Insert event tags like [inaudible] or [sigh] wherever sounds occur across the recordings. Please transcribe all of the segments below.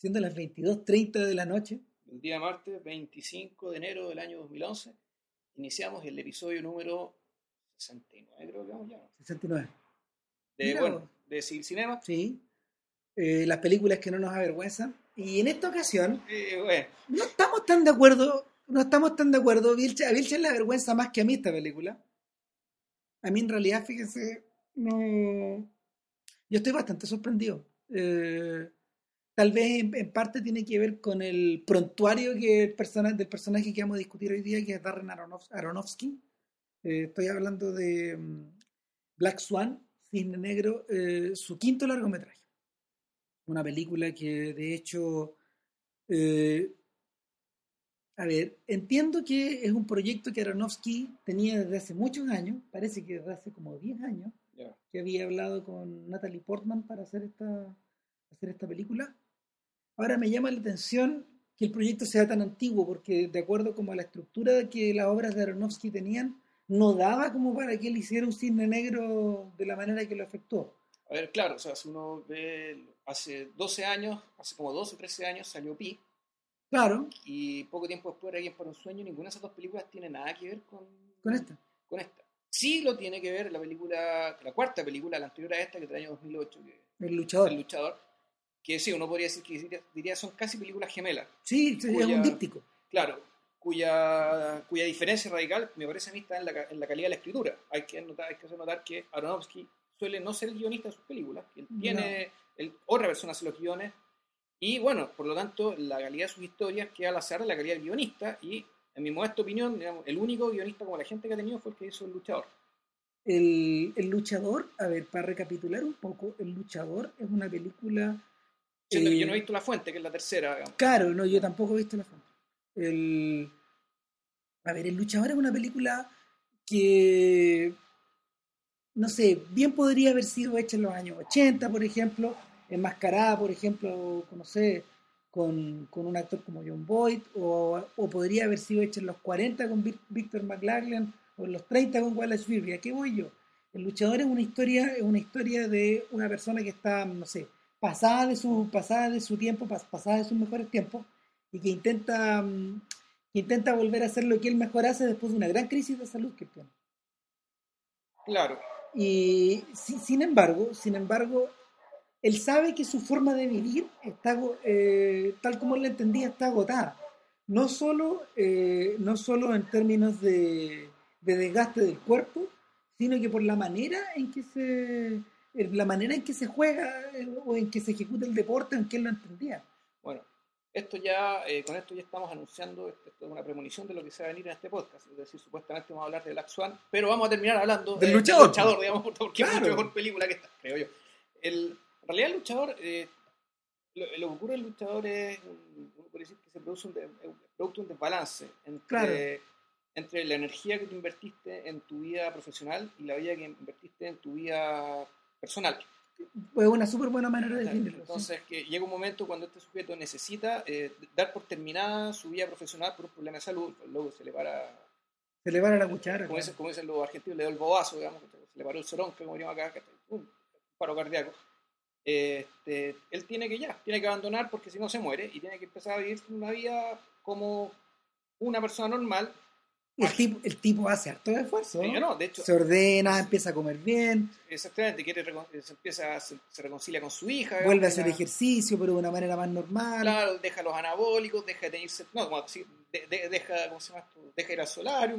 Siendo las 22.30 de la noche. El día martes 25 de enero del año 2011 iniciamos el episodio número 69, creo que vamos ya. 69. De, Mira bueno, de Civil Cinema. Sí. Eh, las películas que no nos avergüenzan. Y en esta ocasión Eh, bueno, no estamos tan de acuerdo. No estamos tan de acuerdo. Vilche- a Vilche le avergüenza más que a mí esta película. A mí en realidad, fíjense, no... Yo estoy bastante sorprendido. Eh, tal vez en, en parte tiene que ver con el prontuario que el persona, del personaje que vamos a discutir hoy día, que es Darren Aronof- Aronofsky. Eh, estoy hablando de mm, Black Swan, Cisne Negro, eh, su quinto largometraje. Una película que de hecho, eh, a ver, entiendo que es un proyecto que Aronofsky tenía desde hace muchos años, parece que desde hace como 10 años, que había hablado con Natalie Portman para hacer esta, hacer esta película. Ahora me llama la atención que el proyecto sea tan antiguo, porque de acuerdo como a la estructura que las obras de Aronofsky tenían, no daba como para que él hiciera un cisne negro de la manera que lo afectó. A ver, claro, o sea, si uno ve, hace 12 años, hace como 12 o 13 años salió Pi, Claro, y poco tiempo después Alguien para un sueño, ninguna de esas dos películas tiene nada que ver con, con esta. con esta. Sí lo tiene que ver la película, la cuarta película, la anterior a esta, que es del año 2008, que El luchador. El Luchador, que sí, uno podría decir que diría, diría son casi películas gemelas. Sí, sí, es cuya- un díptico. Claro, cuya, cuya diferencia radical, me parece a mí, está en la, en la calidad de la escritura. Hay que, notar, hay que hacer notar que Aronofsky suele no ser el guionista de sus películas, que él tiene, él- otra persona hace los guiones, y bueno, por lo tanto, la calidad de sus historias queda al azar de la calidad del guionista, y en mi modesta opinión, digamos, el único guionista como la gente que ha tenido fue el que hizo El Luchador. El, el luchador, a ver, para recapitular un poco, El luchador es una película... Que yo no he visto La Fuente, que es la tercera, digamos. Claro, no, yo tampoco he visto la fuente. El, a ver, El Luchador es una película que, no sé, bien podría haber sido hecha en los años 80, por ejemplo, enmascarada, por ejemplo, no sé, con, con un actor como John Boyd, o, o podría haber sido hecha en los 40 con Vic- Victor McLaglen, o en los 30 con Wallace Beery. ¿A qué voy yo? El luchador es una historia, es una historia de una persona que está, no sé, pasada de su, pasada de su tiempo, pas- pasada de sus mejores tiempos, y que intenta, mm, que intenta volver a hacer lo que él mejor hace después de una gran crisis de salud que tiene. Claro, Y si- sin embargo, sin embargo, él sabe que su forma de vivir está, eh, tal como él la entendía, está agotada. No solo, eh, no solo en términos de, de desgaste del cuerpo, sino que por la manera en que se la manera en que se juega eh, o en que se ejecuta el deporte en que él lo entendía. Bueno, esto ya, eh, con esto ya estamos anunciando, esto, esto es una premonición de lo que se va a venir en este podcast. Es decir, supuestamente vamos a hablar de Black Swan, pero vamos a terminar hablando Del de- luchador. digamos, [laughs] porque es Claro. mucho mejor película que esta, creo yo. El, en realidad, el luchador, eh, lo, lo que ocurre en el luchador es, un- uno puede decir que se produce un, de un desbalance entre, Claro. entre la energía que tú invertiste en tu vida profesional y la vida que invertiste en tu vida personal. Fue una súper buena manera de definirlo. sí. Entonces, que llega un momento cuando este sujeto necesita eh, dar por terminada su vida profesional por un problema de salud, luego se le para, Se le va a la cuchara. como claro. dicen, como dicen los argentinos, le dio el bobazo, digamos, se le paró el soronca, como diríamos acá, que- un paro cardíaco. Este, él tiene que ya, tiene que abandonar porque si no se muere y tiene que empezar a vivir una vida como una persona normal. El, tipo, el tipo hace harto esfuerzo. No, de hecho, Se ordena, empieza a comer bien, exactamente, quiere, se empieza, se, se reconcilia con su hija. vuelve a hacer la- ejercicio, pero de una manera más normal. Claro, deja los anabólicos, deja de irse, no, como así, de- de- deja, ¿cómo se llama esto? Deja ir al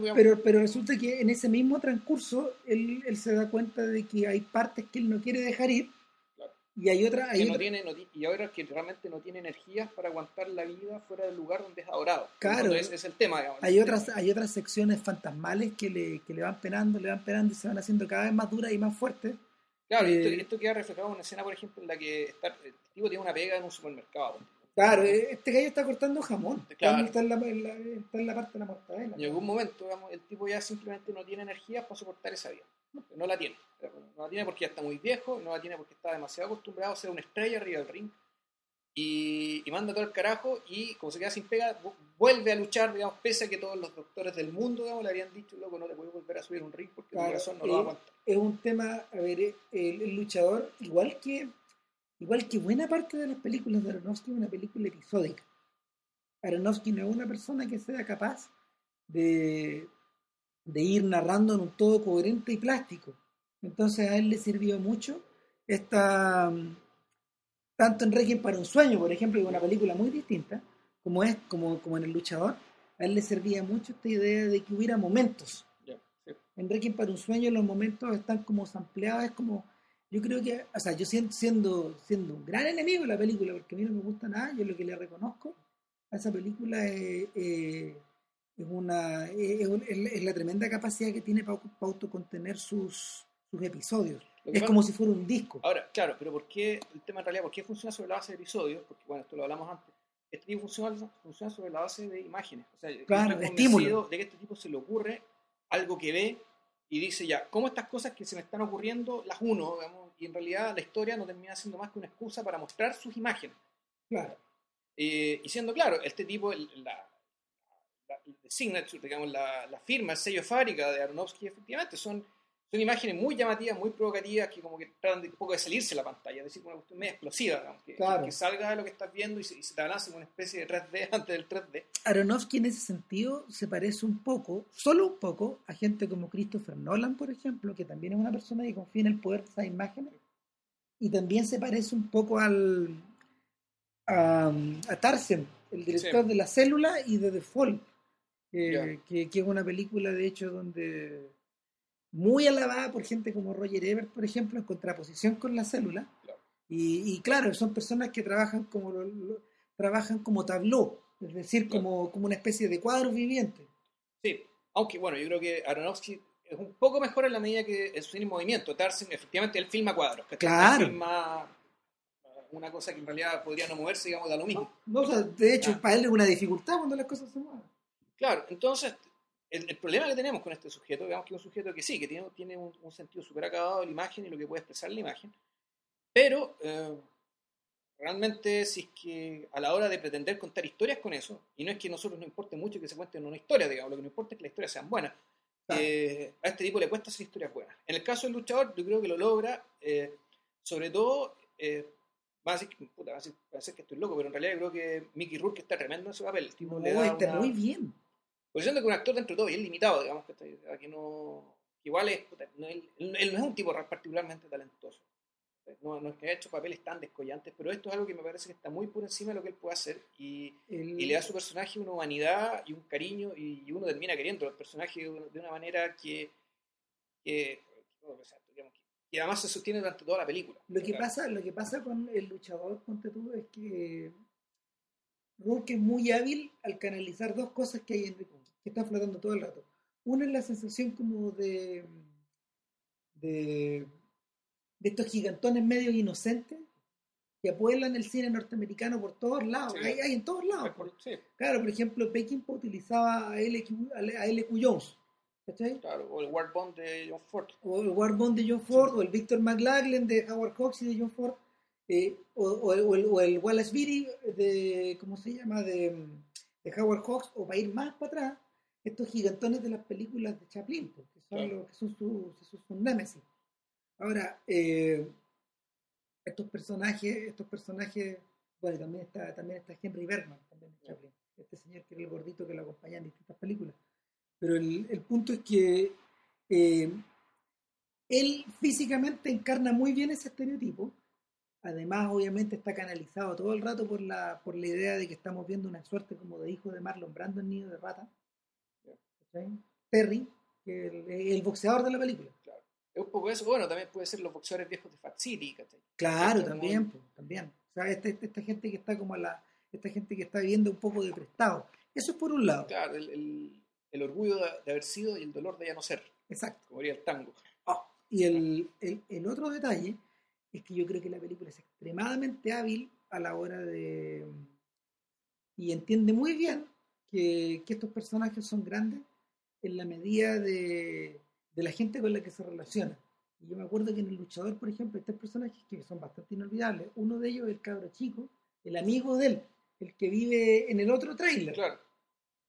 digamos. Pero, pero resulta que en ese mismo transcurso él, él se da cuenta de que hay partes que él no quiere dejar ir. Y hay que no otra- tiene, no ti- y ahora que realmente no tiene energías para aguantar la vida fuera del lugar donde es adorado. Claro. Entonces, es el tema, digamos. hay otras hay otras secciones fantasmales que le, que le van penando, le van penando y se van haciendo cada vez más duras y más fuertes. Claro, y esto, eh, esto queda reflejado en una escena, por ejemplo, en la que está, el tipo tiene una pega en un supermercado. Claro, eh, este gallo está cortando jamón. Claro. Está, en la, en la- está en la parte de la mortadela. Y en algún momento, digamos, el tipo ya simplemente no tiene energías para soportar esa vida. No la tiene. No la tiene porque ya está muy viejo, no la tiene porque está demasiado acostumbrado a ser una estrella arriba del ring. Y, y manda todo el carajo y como se queda sin pega, vu- vuelve a luchar, digamos, pese a que todos los doctores del mundo, digamos, le habrían dicho, loco, no te puedes volver a subir un ring porque tu Claro, corazón no lo eh, aguantar. es un tema, a ver, eh, el, el luchador, igual que igual que buena parte de las películas de Aronofsky, es una película episódica. Aronofsky no es una persona que sea capaz de, de ir narrando en un todo coherente y plástico. Entonces a él le sirvió mucho esta tanto en Requiem para un sueño, por ejemplo, que es una película muy distinta, como es como, como en El Luchador, a él le servía mucho esta idea de que hubiera momentos. En Requiem para un sueño los momentos están como sampleados, es como, yo creo que, o sea, yo siendo, siendo, siendo un gran enemigo de la película, porque a mí no me gusta nada, yo lo que le reconozco a esa película es, eh, es una, es, la tremenda capacidad que tiene para, autocontener sus, sus episodios. Es pasa- como si fuera un disco. Ahora, claro, pero ¿por qué el tema en realidad, por qué funciona sobre la base de episodios? Porque, bueno, esto lo hablamos antes. Este tipo funciona, funciona sobre la base de imágenes. O sea, Claro, estímulo. de que este tipo se le ocurre algo que ve y dice ya, ¿cómo estas cosas que se me están ocurriendo las uno? digamos, y en realidad la historia no termina siendo más que una excusa para mostrar sus imágenes. Claro. Eh, y siendo claro, este tipo, el- la, signature, digamos, la, la firma, el sello fábrica de Aronofsky, efectivamente, son, son imágenes muy llamativas, muy provocativas, que como que tratan de un poco de salirse de la pantalla, es decir, una cuestión media explosiva, digamos, que, Claro. que salga de lo que estás viendo y se, y se te balance como una especie de 3D [laughs] antes del 3D. Aronofsky en ese sentido se parece un poco, solo un poco, a gente como Christopher Nolan, por ejemplo, que también es una persona que confía en el poder de esas imágenes. Y también se parece un poco al a, a Tarzan, el director Sí. de La Célula y de The Fall, eh, que, que es una película, de hecho, donde muy alabada por gente como Roger Ebert, por ejemplo, en contraposición con La Célula. Y, y claro, son personas que trabajan como lo- lo- trabajan como tableau, es decir, como, como una especie de cuadro viviente. Sí, aunque bueno, yo creo que Aronofsky es un poco mejor en la medida que cine en movimiento. Tarzan, efectivamente, él filma cuadros. Claro. Filma una cosa que en realidad podría no moverse, digamos, da lo mismo. No, o sea, de hecho, Ah. para él es una dificultad cuando las cosas se mueven. Claro, entonces, el, el problema que tenemos con este sujeto, digamos que es un sujeto que sí, que tiene, tiene un, un sentido súper acabado de la imagen y lo que puede expresar la imagen, pero eh, realmente si es que a la hora de pretender contar historias con eso, y no es que a nosotros nos importe mucho que se cuenten una historia, digamos, lo que nos importa es que las historias sean buenas, Claro. eh, a este tipo le cuesta hacer historias buenas. En el caso del luchador, yo creo que lo logra, eh, sobre todo, va a decir, que- puta, va a decir- va a decir que estoy loco, pero en realidad creo que Mickey Rourke está tremendo en ese papel. El tipo No, le da está una- muy bien. Pues siento que un actor dentro de todo bien limitado, digamos, que, está- que no. igual es. puta, no, él, él no es un tipo particularmente talentoso. No, no es que haya hecho papeles tan descollantes, pero esto es algo que me parece que está muy por encima de lo que él puede hacer y, El- y le da a su personaje una humanidad y un cariño y, y uno termina queriendo al personaje de una, manera que. que, digamos, que- además se sostiene durante toda la película. Lo que Claro. pasa, lo que pasa con el luchador, ponte tú, es que Rourke es muy hábil al canalizar dos cosas que hay en, que están flotando todo el rato. Una es la sensación como de de, de estos gigantones medios inocentes que apueblan el cine norteamericano por todos lados. Sí. Hay, hay en todos lados. Sí, Claro, por ejemplo, Peckinpah utilizaba a LQ, a LQ Jones, ¿cachai? claro, o el War Bond de John Ford. o el War Bond de John Ford, o el Victor McLaglen de Howard Hawks y de John Ford, eh, o, o el, o el- o el Wallace Beery de, ¿cómo se llama?, de, de Howard Hawks, o para ir más para atrás, estos gigantones de las películas de Chaplin, pues, que son, Claro. los- que son sus sus- sus némesis. Ahora, eh, estos personajes, estos personajes, bueno, también está, también está Henry Bergman, también de Chaplin, este señor que era el gordito que lo acompaña en distintas películas. Pero el, el punto es que eh, él físicamente encarna muy bien ese estereotipo. Además, obviamente, está canalizado todo el rato por la, por la idea de que estamos viendo una suerte como de hijo de Marlon Brando en Nido de Rata. ¿Cachai? Perry, que el, el boxeador de la película. Es un poco eso. Bueno, también puede ser los boxeadores viejos de Fat City, ¿cachai? Claro, Es como- también, también. O sea, esta, esta- esta gente que está como a la, esta gente que está viviendo un poco de prestado. Eso es por un lado. Claro, el, el- el orgullo de, de haber sido y el dolor de ya no ser, Exacto. como diría el tango. Y el, otro detalle es que yo creo que la película es extremadamente hábil a la hora de... Y entiende muy bien que, que estos personajes son grandes en la medida de, de la gente con la que se relaciona. Y yo me acuerdo que en El Luchador, por ejemplo, hay tres personajes que son bastante inolvidables. Uno de ellos es el cabro chico, el amigo de él, el que vive en el otro trailer. Claro,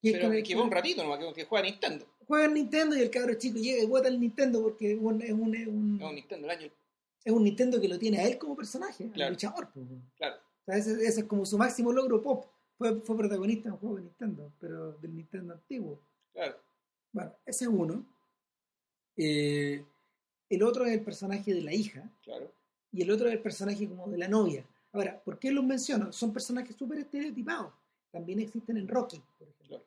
que pero el que va un ratito nomás, que, que juega Nintendo. juega en Nintendo y el cabro chico llega y bota el Nintendo porque es un, es un, es un- No, Nintendo, el año es un Nintendo que lo tiene a él como personaje, Claro. el luchador. pues. Claro. O sea, ese, ese es como su máximo logro pop. Fue, fue protagonista de un juego de Nintendo, pero del Nintendo antiguo. Claro. Bueno, ese es uno. Eh, el otro es el personaje de la hija Claro. y el otro es el personaje como de la novia. Ahora, ¿por qué los menciono? Son personajes súper estereotipados. También existen en Rocky, por ejemplo. Claro.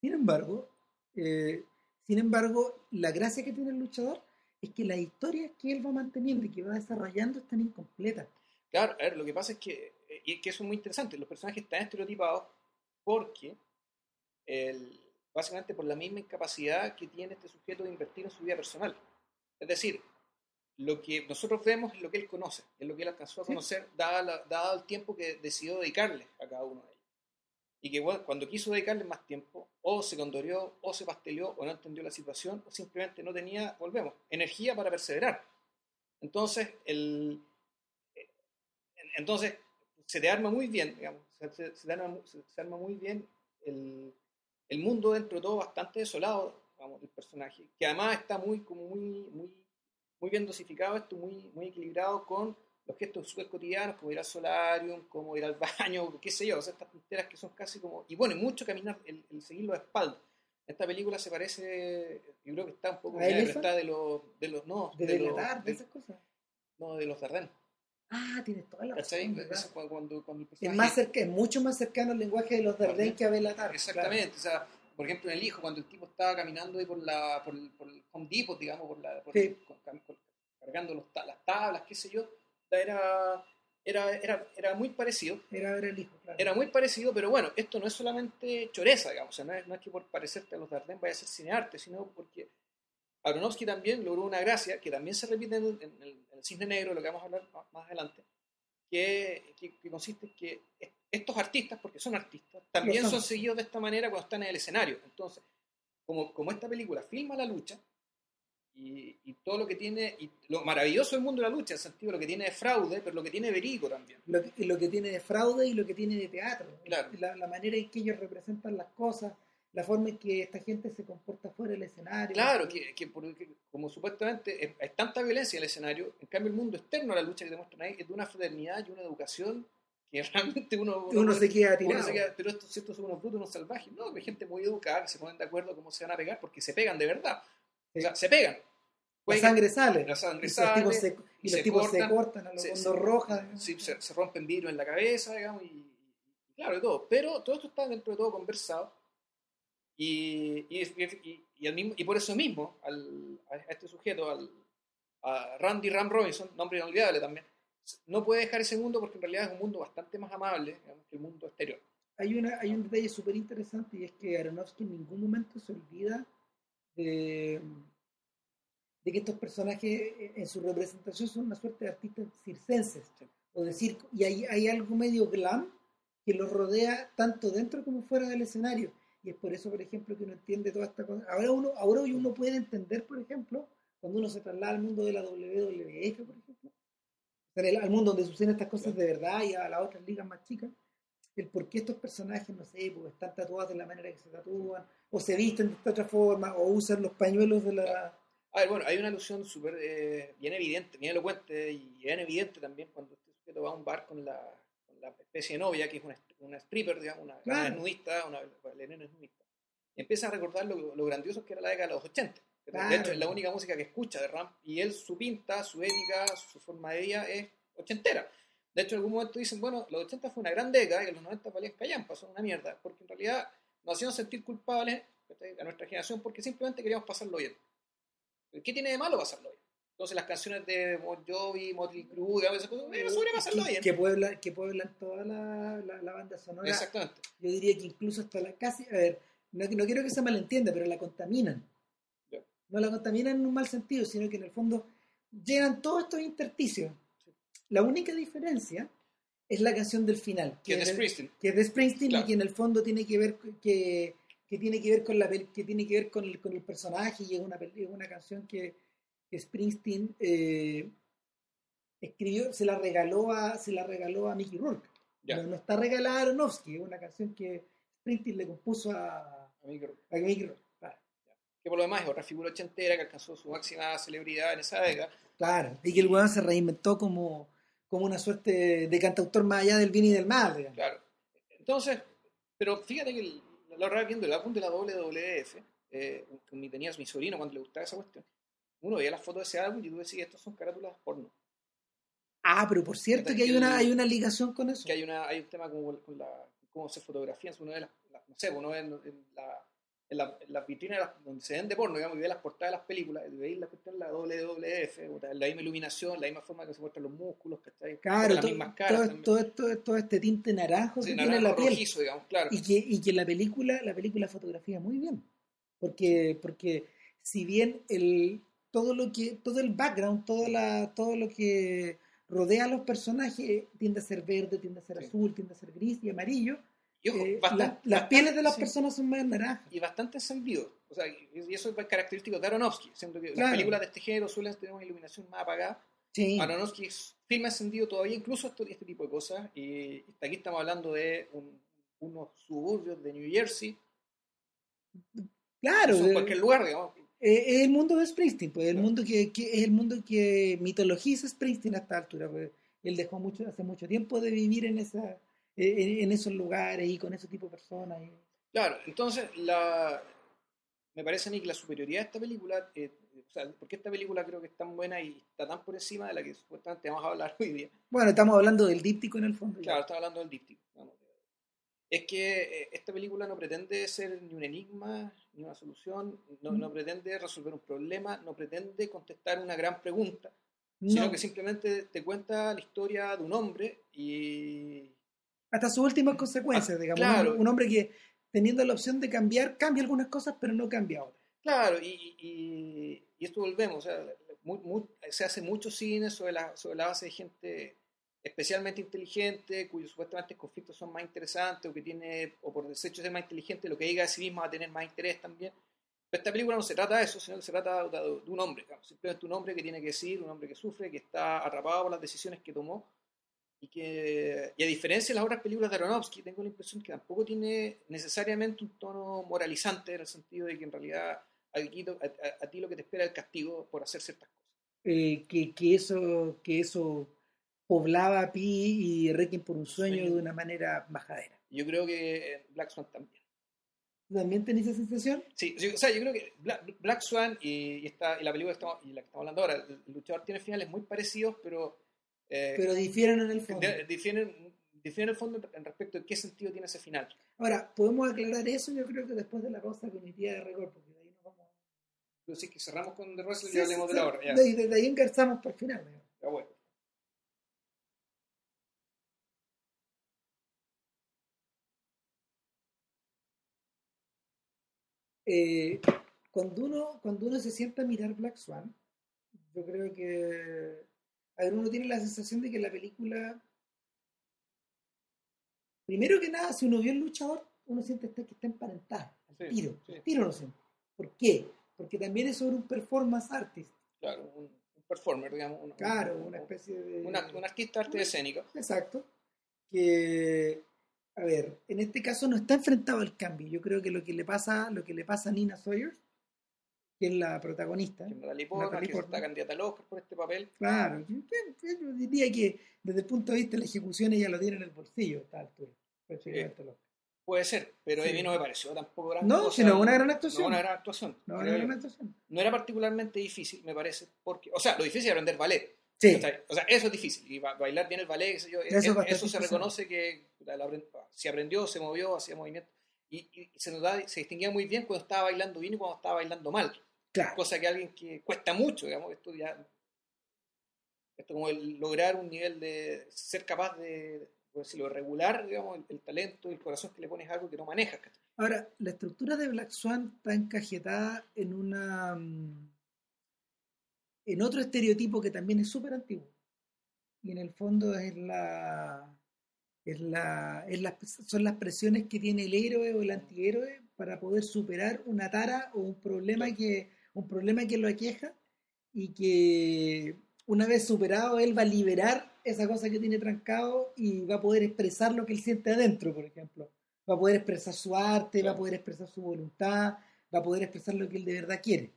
Sin embargo, eh, sin embargo, la gracia que tiene el luchador es que las historias que él va manteniendo y que va desarrollando están incompletas. Claro, a ver, lo que pasa es que, eh, y es que eso es muy interesante, los personajes están estereotipados porque, el, básicamente por la misma incapacidad que tiene este sujeto de invertir en su vida personal. Es decir, lo que nosotros vemos es lo que él conoce, es lo que él alcanzó a conocer, dado el tiempo que decidió dedicarle a cada uno de ellos. Y que bueno, cuando quiso dedicarle más tiempo, o se condoreó, o se pasteleó, o no entendió la situación, o simplemente no tenía, volvemos, energía para perseverar. Entonces, el, entonces, se te arma muy bien, digamos, se, se- se arma, se arma muy bien el, el mundo dentro de todo bastante desolado, digamos, del personaje, que además está muy, como muy, muy, muy bien dosificado esto, muy, muy equilibrado con los gestos súper cotidianos, como ir al solarium, como ir al baño, [laughs] qué sé yo, o sea, estas tonteras que son casi como, y bueno, y mucho caminar, el, el seguirlo de espalda. Esta película se parece, yo creo que está un poco ¿A está de los, de los, no, De, de los, de de- esas cosas. no, de los Dardenne. Ah, tienes toda la razón. cuando, cuando, cuando el Es, más cerca, es mucho más cercano al lenguaje de los Dardenne que a Belatar. Exactamente, o sea, por ejemplo en el hijo, cuando el tipo estaba caminando ahí por la por el, por el Home Depot, digamos, por la, por- Sí. con- con- con- cargando los las tablas, qué sé yo, era, era, era, era muy parecido. Era ver el hijo, claro. Era muy parecido, pero bueno, esto no es solamente choreza, digamos, o sea, no es, no es que por parecerte a los Dardenne vaya a ser cinearte, sino porque Aronofsky también logró una gracia que también se repite en el, en el- el Cisne Negro, lo que vamos a hablar más- adelante, que, que- que consiste en que est- estos artistas, porque son artistas, también son. son. seguidos de esta manera cuando están en el escenario. Entonces, como, como esta película filma la lucha, y, y todo lo que tiene, y lo maravilloso del mundo de la lucha, en el sentido de lo que tiene de fraude, pero lo que tiene de verídico también. Lo, que- lo que tiene de fraude y lo que tiene de teatro. Claro. La, la manera en que ellos representan las cosas, la forma en que esta gente se comporta fuera del escenario. Claro, que, que que como supuestamente es, hay tanta violencia en el escenario, en cambio el mundo externo a la lucha que te muestran ahí es de una fraternidad y una educación que [laughs] realmente uno, Uno se queda uno tirado. se queda, pero estos, estos son unos brutos, unos salvajes. No, hay gente muy educada que se ponen de acuerdo cómo se van a pegar porque se pegan de verdad. O sea, se pegan. La sangre sale. la sangre y los sale, tipos se, y y los se tipos cortan, se cortan a los se- rojas. sí, se, se rompen vidrio en la cabeza, digamos, y, y claro, y todo. Pero todo esto está dentro de todo conversado. Y, y, y- y mismo, y por eso mismo, al, a este sujeto, al, a Randy Ram Robinson, nombre inolvidable también, no puede dejar ese mundo porque en realidad es un mundo bastante más amable digamos, que el mundo exterior. Hay, una, hay un detalle súper interesante y es que Aronofsky en ningún momento se olvida de, de que estos personajes eh, en su representación son una suerte de artistas circenses Sí. o de circo. Y hay, hay algo medio glam que los rodea tanto dentro como fuera del escenario. Y es por eso, por ejemplo, que uno entiende toda esta cosa. Ahora, uno, ahora hoy uno puede entender, por ejemplo, cuando uno se traslada al mundo de la WWF, por ejemplo, el- al mundo donde suceden estas cosas de verdad y a las otras ligas más chicas, el por qué estos personajes, no sé, pues están tatuados de la manera que se tatúan, o se visten de esta otra forma, o usan los pañuelos de la... A ver, bueno, hay una alusión súper eh, bien evidente, bien elocuente y bien evidente también cuando este sujeto va a un bar con la, la especie de novia, que es una, una stripper, digamos, una, Claro. una nudista, una bailarina nudista. Empieza a recordar lo, lo grandioso que era la década de los 80. De hecho, es la única música que escucha de Ramp y él, su pinta, su ética, su forma de vida es ochentera. De hecho, en algún momento dicen, bueno, los 80 fue una gran década y los 90 valían callampa, son una mierda, porque en realidad nos hacían sentir culpables a nuestra generación porque simplemente queríamos pasarlo bien. ¿Qué tiene de malo pasarlo bien? Entonces las canciones de Bon Jovi, Motley Crue, digamos, esas cosas, sobre pasarlo que, bien. que pueblan, que pueblan toda la, la, la banda sonora. Exactamente. Yo diría que incluso hasta la casi, a ver, no, no quiero que se malentienda, pero la contaminan. Ya. No la contaminan en un mal sentido, sino que en el fondo llenan todos estos intersticios. La única diferencia es la canción del final, Que es de Springsteen. que es de Springsteen Claro. y que en el fondo tiene que ver que, que tiene que ver con la que tiene que ver con el, con el personaje y es una es una canción que Springsteen eh, escribió se la regaló a se la regaló a Mickey Rourke no, no está regalada a Aronofsky es una canción que Springsteen le compuso a, A mí que- a Mickey Rourke que por lo demás es otra figura ochentera que alcanzó su máxima celebridad en esa década. Claro, y que el weón se reinventó como, como una suerte de cantautor más allá del bien y del mal. digamos. Claro. Entonces, pero fíjate que el- la verdad viendo el álbum de la WWF, eh, con mi tenías mi sobrino cuando le gustaba esa cuestión, uno veía las fotos de ese álbum y tú decías, estos son carátulas porno. Ah, pero por cierto que hay una, hay una ligación con eso. Que hay, una, hay un tema como con la, cómo se fotografían, uno ve las, las- no sé, uno ve en, en la, en la, en las vitrinas las- donde se ven de porno, digamos, y ve las portadas de las películas, y veis la cuestión la WWF, la misma iluminación, la misma forma que se muestran los músculos, ¿cachai? Claro, las to- mismas caras todo, todo, esto- todo este tinte naranjo Sí, que tiene naranjo la piel. rojizo, digamos, claro. Y que, y que la película, la película fotografía muy bien. Porque, porque si bien el, todo lo que, todo el background, toda la, todo lo que rodea a los personajes tiende a ser verde, tiende a ser Sí. azul, tiende a ser gris y amarillo, Y ojo, eh, bastante- la- las bastante- pieles de las sí. personas son más naranjas. y bastante encendido. O sea, y eso es característico de Aronofsky, siendo que Claro. las películas de este género suelen tener una iluminación más apagada. Sí. Aronofsky es- filma encendido todavía, incluso esto- este tipo de cosas. Y aquí estamos hablando de un- unos suburbios de New Jersey, Claro, eh, cualquier lugar, digamos. Eh, es el mundo de Springsteen, pues el Claro. mundo que, que es el mundo que mitologiza Springsteen a esta altura, pues él dejó mucho, hace mucho tiempo de vivir en esa, eh, en, en esos lugares y con ese tipo de personas. y- Claro, entonces la, me parece a mí que la superioridad de esta película, eh, o sea, porque esta película creo que es tan buena y está tan por encima de la que supuestamente vamos a hablar [laughs] hoy día. Bueno, estamos hablando del díptico en el fondo. Claro, estaba hablando del díptico. vamos. Es que eh, esta película no pretende ser ni un enigma, ni una solución, no, no Mm. pretende resolver un problema, no pretende contestar una gran pregunta, No, sino que simplemente te cuenta la historia de un hombre y... hasta sus últimas consecuencias, Ah, digamos. claro. Un, un hombre que teniendo la opción de cambiar, cambia algunas cosas, pero no cambia otras. Claro, y, y, y esto volvemos, o sea, se hace mucho cine sobre la, sobre la base de gente especialmente inteligente, cuyos supuestamente conflictos son más interesantes, o que tiene, o por desecho de ser más inteligente, lo que diga de sí mismo va a tener más interés también. Pero esta película no se trata de eso, sino que se trata de, un hombre, digamos, simplemente un hombre que tiene que decir, un hombre que sufre, que está atrapado por las decisiones que tomó, y que, y a diferencia de las otras películas de Aronofsky, tengo la impresión que tampoco tiene necesariamente un tono moralizante, en el sentido de que en realidad aquí a, a- a ti lo que te espera es el castigo por hacer ciertas cosas. Eh, que, que eso que eso poblaba a Pi y Requiem por un sueño Sueño. de una manera majadera. Yo creo que en Black Swan también. ¿También tenés esa sensación? Sí, sí, o sea, yo creo que Black, Black Swan y, y esta, y la película que estamos, y la que estamos hablando ahora, el, el luchador tiene finales muy parecidos, pero, eh, Pero difieren en el fondo. difieren, difieren en el fondo en respecto de qué sentido tiene ese final. Ahora, podemos aclarar eso yo creo que después de la pausa cognitiva de rigor, porque de ahí nos vamos... Pero es que cerramos con The Wrestler Sí, y hablemos sí, de la sí. hora. Ya, De, de- ahí engarzamos por el final. ya bueno. Eh, cuando, uno, cuando uno se sienta a mirar Black Swan, yo creo que a ver, uno tiene la sensación de que la película, primero que nada, si uno vio el luchador, uno siente que está emparentada, al Sí, tiro, sí. al tiro lo siente. ¿Por qué? Porque también es sobre un performance artist, Claro, un, un performer, digamos. un- claro, un- una especie de... un artista de arte escénico. Exacto. Que, a ver, en este caso no está enfrentado al cambio. Yo creo que lo que le pasa, lo que le pasa a Nina Sawyer, que es la protagonista, Portman, Natalie que está candidata al Oscar por este papel. claro, yo, diría que desde el punto de vista de la ejecución ella lo tiene en el bolsillo a esta altura. lo- Puede ser, pero Sí. a mí no me pareció tampoco gran No, cosa. sino una gran actuación. Una gran. No era particularmente difícil, me parece, porque, o sea, lo difícil es aprender ballet. Sí, O sea, eso es difícil, y ba- bailar bien el ballet, qué sé yo, Eso eso, es eso se reconoce que si aprendió, se movió, hacía movimiento, y, y se, notaba- se distinguía muy bien cuando estaba bailando bien y cuando estaba bailando mal, claro. cosa que alguien que cuesta mucho, digamos, esto ya, esto como el lograr un nivel de ser capaz de, por decirlo, regular, digamos, el, el talento y el corazón que le pones a algo que no manejas. Ahora, la estructura de Black Swan está encajetada en una mm, en otro estereotipo que también es súper antiguo. Y en el fondo es la, es la, es la- son las presiones que tiene el héroe o el antihéroe para poder superar una tara o un problema que, un problema que lo aqueja y que una vez superado él va a liberar esa cosa que tiene trancado y va a poder expresar lo que él siente adentro, por ejemplo va a poder expresar su arte, va a poder expresar su voluntad, va a poder expresar lo que él de verdad quiere.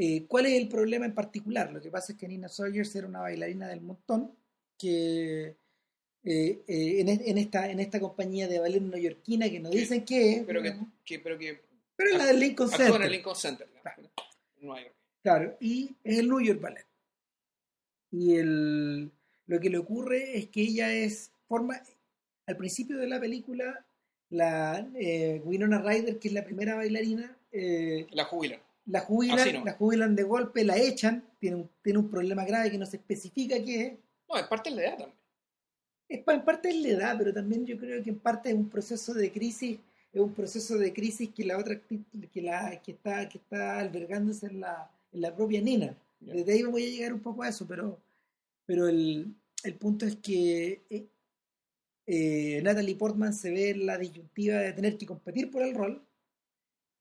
Eh, ¿Cuál es el problema en particular? Lo que pasa es que Nina Sawyers era una bailarina del montón que eh, eh, en, en esta, en esta compañía de ballet neoyorquina que nos dicen que es, Pero que, que- pero que pero la del Lincoln actúa en Center. el Lincoln Center. Claro. Nueva York. Claro, y es el New York Ballet. Y el, lo que le ocurre es que ella es, forma, al principio de la película, la eh, Winona Ryder, que es la primera bailarina, eh, La jubilan. La jubilan, Así no. la jubilan de golpe, la echan, tiene un, tiene un problema grave que no se especifica qué es. No, es parte de la edad también. Es en parte es la edad, pero también yo creo que en parte es un proceso de crisis, es un proceso de crisis que la otra que la que está que está albergándose en la, en la propia Nina. Ya. Desde ahí voy a llegar un poco a eso, pero pero el, el punto es que eh, eh, Natalie Portman se ve en la disyuntiva de tener que competir por el rol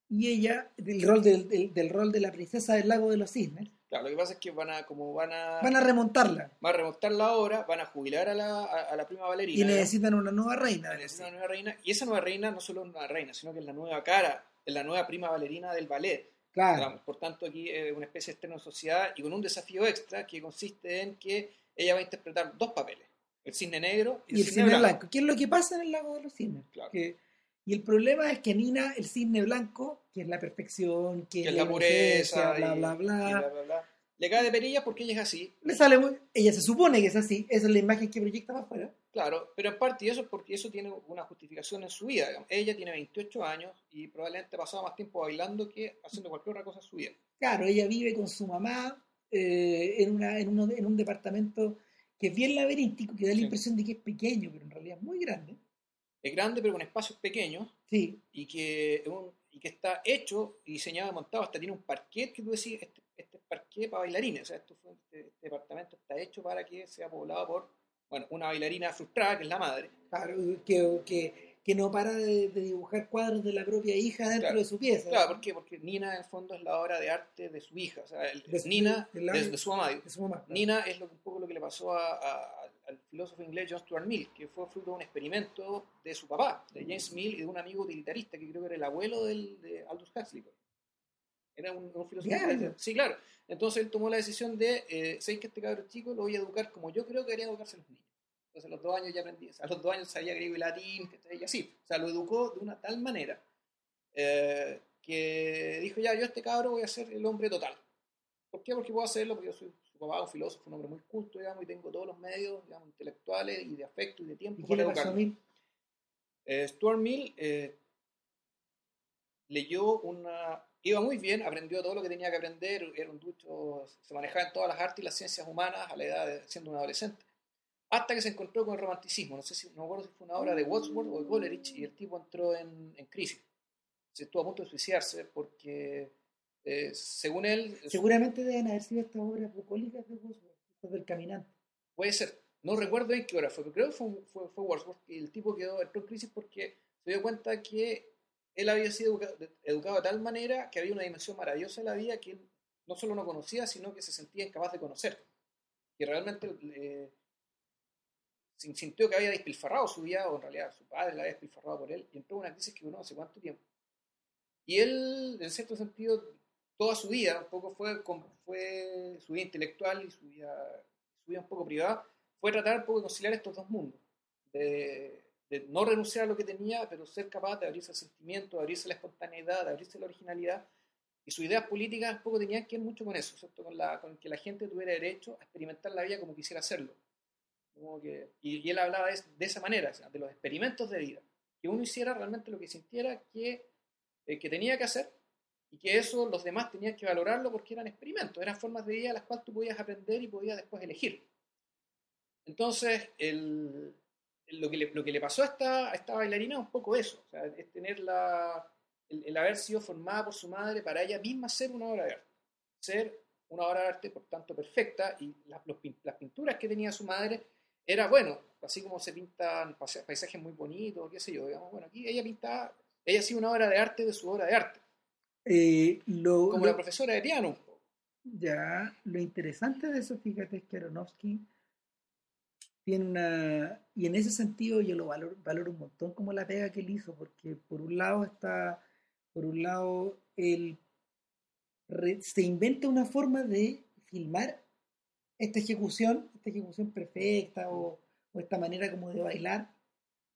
y ella del rol del, del- del rol de la princesa del lago de los cisnes Claro, lo que pasa es que van a, como van a, van a remontarla van a remontar la obra, van a jubilar a la, a, a la prima Valerina. y necesitan una nueva reina. Necesitan una nueva reina. Y esa nueva reina no solo es una reina, sino que es la nueva cara, es la nueva prima bailarina del ballet. Claro. Digamos, Por tanto, aquí es una especie de estreno de sociedad y con un desafío extra que consiste en que ella va a interpretar dos papeles, el cisne negro y el, el cisne, cisne blanco. blanco. ¿Qué es lo que pasa en el lago de los cisnes? Claro. Que- y el problema es que Nina, el cisne blanco, que es la perfección, que, Que es la pureza, bla, bla, bla, bla, bla, bla. Le cae de perilla porque ella es así, le sale muy- ella se supone que es así, esa es la imagen que proyecta para afuera. claro, pero en parte eso es porque eso tiene una justificación en su vida. digamos. Ella tiene 28 años y probablemente ha pasado más tiempo bailando que haciendo cualquier otra cosa en su vida. Claro, ella vive con su mamá eh, en, una, en, uno- en un departamento que es bien laberíntico, que da la Sí. impresión de que es pequeño, pero en realidad es muy grande. Es grande pero con espacios pequeños Sí, y que, un- y que está hecho y diseñado y montado, hasta tiene un parquet que tú decís, este, este es parquet para bailarines, o sea, esto fue- este, este departamento está hecho para que sea poblado por, bueno, una bailarina frustrada, que es la madre, claro, que, que, que no para de, de dibujar cuadros de la propia hija dentro Claro. de su pieza. claro, ¿por qué? Porque Nina en el fondo es la obra de arte de su hija, o sea, el- De su- Nina, de la- de, su mamá, su mamá. Nina es lo, un poco lo que le pasó a- a- al filósofo inglés John Stuart Mill, que fue fruto de un experimento de su papá, de James Mill, y de un amigo utilitarista que creo que era el abuelo del, de Aldous Huxley. Era un, un filósofo inglés. Sí, claro. Entonces él tomó la decisión de, eh, ¿sabéis que este cabrón chico lo voy a educar como yo creo que deberían educarse los niños? Entonces a los dos años ya aprendí, a los dos años sabía griego y latín, y así. O sea, lo educó de una tal manera eh, que dijo, ya, yo a este cabro voy a ser el hombre total. ¿Por qué? Porque puedo hacerlo, porque yo soy su papá, un filósofo, un hombre muy culto, digamos, y tengo todos los medios, digamos, intelectuales y de afecto y de tiempo ¿Y qué le pasó a mí? Eh, Stuart Mill eh, leyó una... Iba muy bien, aprendió todo lo que tenía que aprender, era un ducho, se manejaba en todas las artes y las ciencias humanas a la edad de siendo un adolescente. Hasta que se encontró con el romanticismo, no sé si, no me acuerdo si fue una obra de Wordsworth o de Coleridge, y el tipo entró en, en crisis. Se estuvo a punto de suicidarse porque, eh, según él, Seguramente deben haber sido estas obras bucólicas de Wordsworth, del caminante. Puede ser. No recuerdo en qué hora fue, pero creo que fue, fue, fue Wordsworth. Y el tipo quedó, entró en crisis porque se dio cuenta que él había sido educado, educado de tal manera que había una dimensión maravillosa de la vida que él no solo no conocía, sino que se sentía incapaz de conocer. Y realmente eh, sin- sintió que había despilfarrado su vida, o en realidad su padre la había despilfarrado por él, y entró en una crisis que duró no sé cuánto tiempo. Y él, en cierto sentido, toda su vida, un poco fue, su vida intelectual y su vida, su un poco privada, fue tratar un poco de conciliar estos dos mundos. De, no renunciar a lo que tenía, pero ser capaz de abrirse al sentimiento, de abrirse a la espontaneidad, de abrirse a la originalidad. Y sus ideas políticas un poco tenían que ver mucho con eso, ¿cierto? Con, que la gente tuviera derecho a experimentar la vida como quisiera hacerlo. Y, y él hablaba de, esa manera, de los experimentos de vida. Que uno hiciera realmente lo que sintiera que, eh, que tenía que hacer y que eso los demás tenían que valorarlo porque eran experimentos, eran formas de vida las cuales tú podías aprender y podías después elegir. Entonces, el, lo, que le, lo que le pasó a esta, a esta bailarina es un poco eso, o es tener la, el, haber sido formada por su madre para ella misma ser una obra de arte, ser una obra de arte por tanto perfecta y las, pinturas que tenía su madre era bueno, así como se pintan paisajes muy bonitos, qué sé yo, digamos, bueno, aquí ella pintaba, ella hacía una obra de arte de su obra de arte, Eh, lo, como lo- la profesora de piano. Ya, lo interesante de eso, fíjate, es que Aronofsky tiene una... Y en ese sentido yo lo valoro, valoro un montón como la pega que él hizo, porque por un lado está, por un lado, él re- se inventa una forma de filmar esta ejecución, esta ejecución perfecta o, o esta manera como de bailar,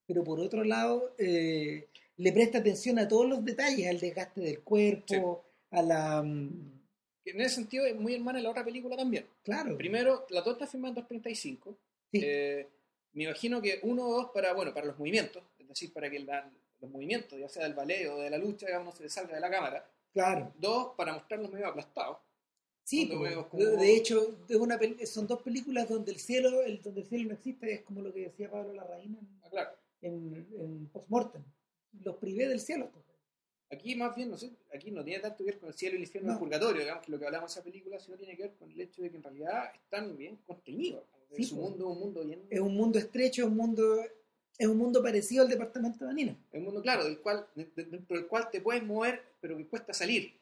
pero por otro lado eh, le presta atención a todos los detalles, al desgaste del cuerpo, a la... mm, en ese sentido es muy hermana la otra película también. Claro, Primero, la dos está filmada en 2.35. sí, Eh, me imagino que uno o dos para, bueno, para los movimientos, es decir, para que la- los movimientos, ya sea del ballet o de la lucha, digamos, no se le salga de la cámara. claro. Dos, para mostrarlos medio aplastados. Sí, Cuando pues, como- de, hecho, es una son dos películas donde el cielo, el, donde el cielo no existe, es como lo que decía Pablo Larraín Ah, claro. en, en, en Postmortem. Los privé del cielo. pues. Aquí más bien, no sé, aquí no tiene tanto que ver con el cielo y el infierno y No. el purgatorio, digamos que lo que hablamos de esa película, sino tiene que ver con el hecho de que en realidad están bien contenidos. Sí, su pues. mundo es un mundo bien... Es un mundo estrecho, un mundo, es un mundo parecido al departamento de Anina. Es un mundo, claro, del cual, de- de- dentro del cual te puedes mover, pero que cuesta salir.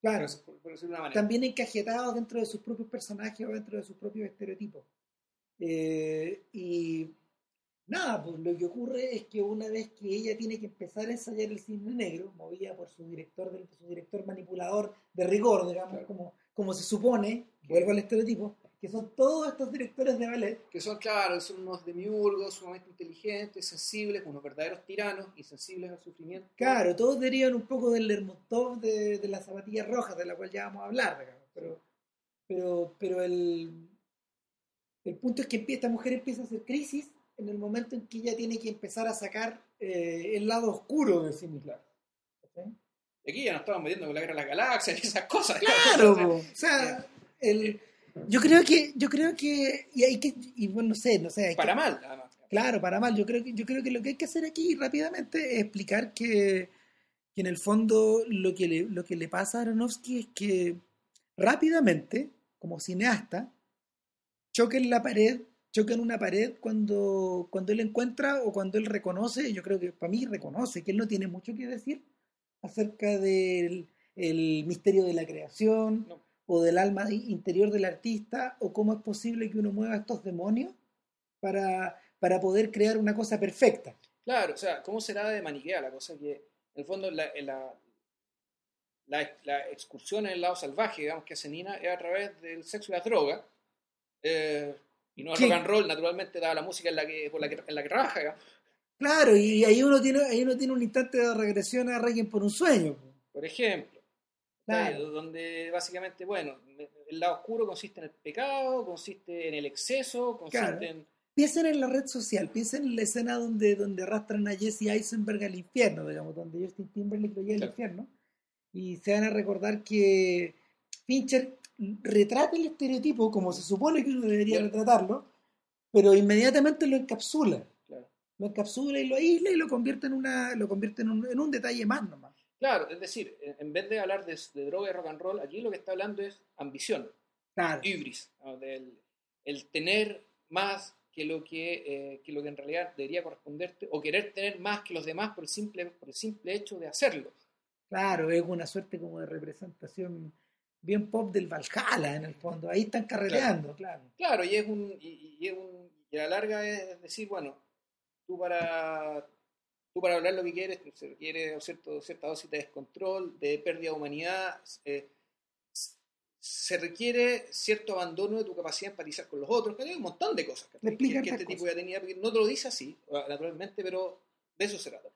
Claro, Por, por- por decirlo de una manera. también encajetados dentro de sus propios personajes o dentro de sus propios estereotipos. Eh, y nada, pues lo que ocurre es que una vez que ella tiene que empezar a ensayar el cine negro, movida por su director, del- su director manipulador de rigor, digamos, Claro. como, como se supone, vuelvo al estereotipo, que son todos estos directores de ballet, que son, claro, son unos demiurgos, sumamente inteligentes, sensibles, unos verdaderos tiranos, insensibles al sufrimiento. Claro, todos derivan un poco del Lermontov de, de las zapatillas rojas, de la cual ya vamos a hablar, digamos. Pero, pero, pero el, el punto es que esta mujer empieza a hacer crisis en el momento en que ella tiene que empezar a sacar eh, el lado oscuro de sí misma. ¿Cachai? Y aquí ya nos estamos metiendo con la guerra de las galaxias y esas cosas. Claro, O [laughs] sea, po. o sea, el, yo creo que, yo creo que, y hay que, y bueno, no sé, no sé, hay que- para mal, además. Claro, para mal. Yo creo que, yo creo que lo que hay que hacer aquí rápidamente es explicar que, que en el fondo lo que, le, lo que le pasa a Aronofsky es que rápidamente, como cineasta, choca en la pared, choca en una pared cuando, cuando él encuentra o cuando él reconoce, yo creo que para mí reconoce que él no tiene mucho que decir acerca del el misterio de la creación No. o del alma interior del artista o cómo es posible que uno mueva estos demonios para, para poder crear una cosa perfecta. Claro, o sea, ¿cómo será de maniquea la cosa? Que en el fondo la, la, la, la excursión en el lado salvaje, digamos, que hace Nina es a través del sexo y la droga. eh, y no ¿Qué? rock and roll, naturalmente, dada la música en la que, por la que, en la que trabaja. digamos. Claro, y ahí uno tiene, ahí uno tiene un instante de regresión a Requiem por un sueño. po. Por ejemplo, Claro. donde básicamente, bueno, el lado oscuro consiste en el pecado, consiste en el exceso, consiste Claro. en... Piensen en la red social, piensen en la escena donde, donde arrastran a Jesse Eisenberg al infierno, digamos, donde Justin Timberlake lo lleva al Claro. infierno. Y se van a recordar que Fincher retrata el estereotipo como se supone que uno debería Claro. retratarlo, pero inmediatamente lo encapsula. Claro. Lo encapsula y lo aísla y lo convierte en una, lo convierte en un, en un detalle más nomás. Claro, es decir, en vez de hablar de, de droga y rock and roll, aquí lo que está hablando es ambición, Claro. ibris, ¿no? del el tener más que lo que, eh, que lo que en realidad debería corresponderte, o querer tener más que los demás por el simple, por el simple hecho de hacerlo. Claro, es una suerte como de representación bien pop del Valhalla en el fondo. Ahí están carreteando, claro. Claro, y es un, y, y es un, y a la larga es decir, bueno, tú para, tú para hablar lo que quieres, se requiere cierto, cierta dosis de descontrol, de pérdida de humanidad, eh, se requiere cierto abandono de tu capacidad de empatizar con los otros, que hay un montón de cosas que, que este tipo ya tenía, porque no te lo dice así, naturalmente, pero de eso se trata.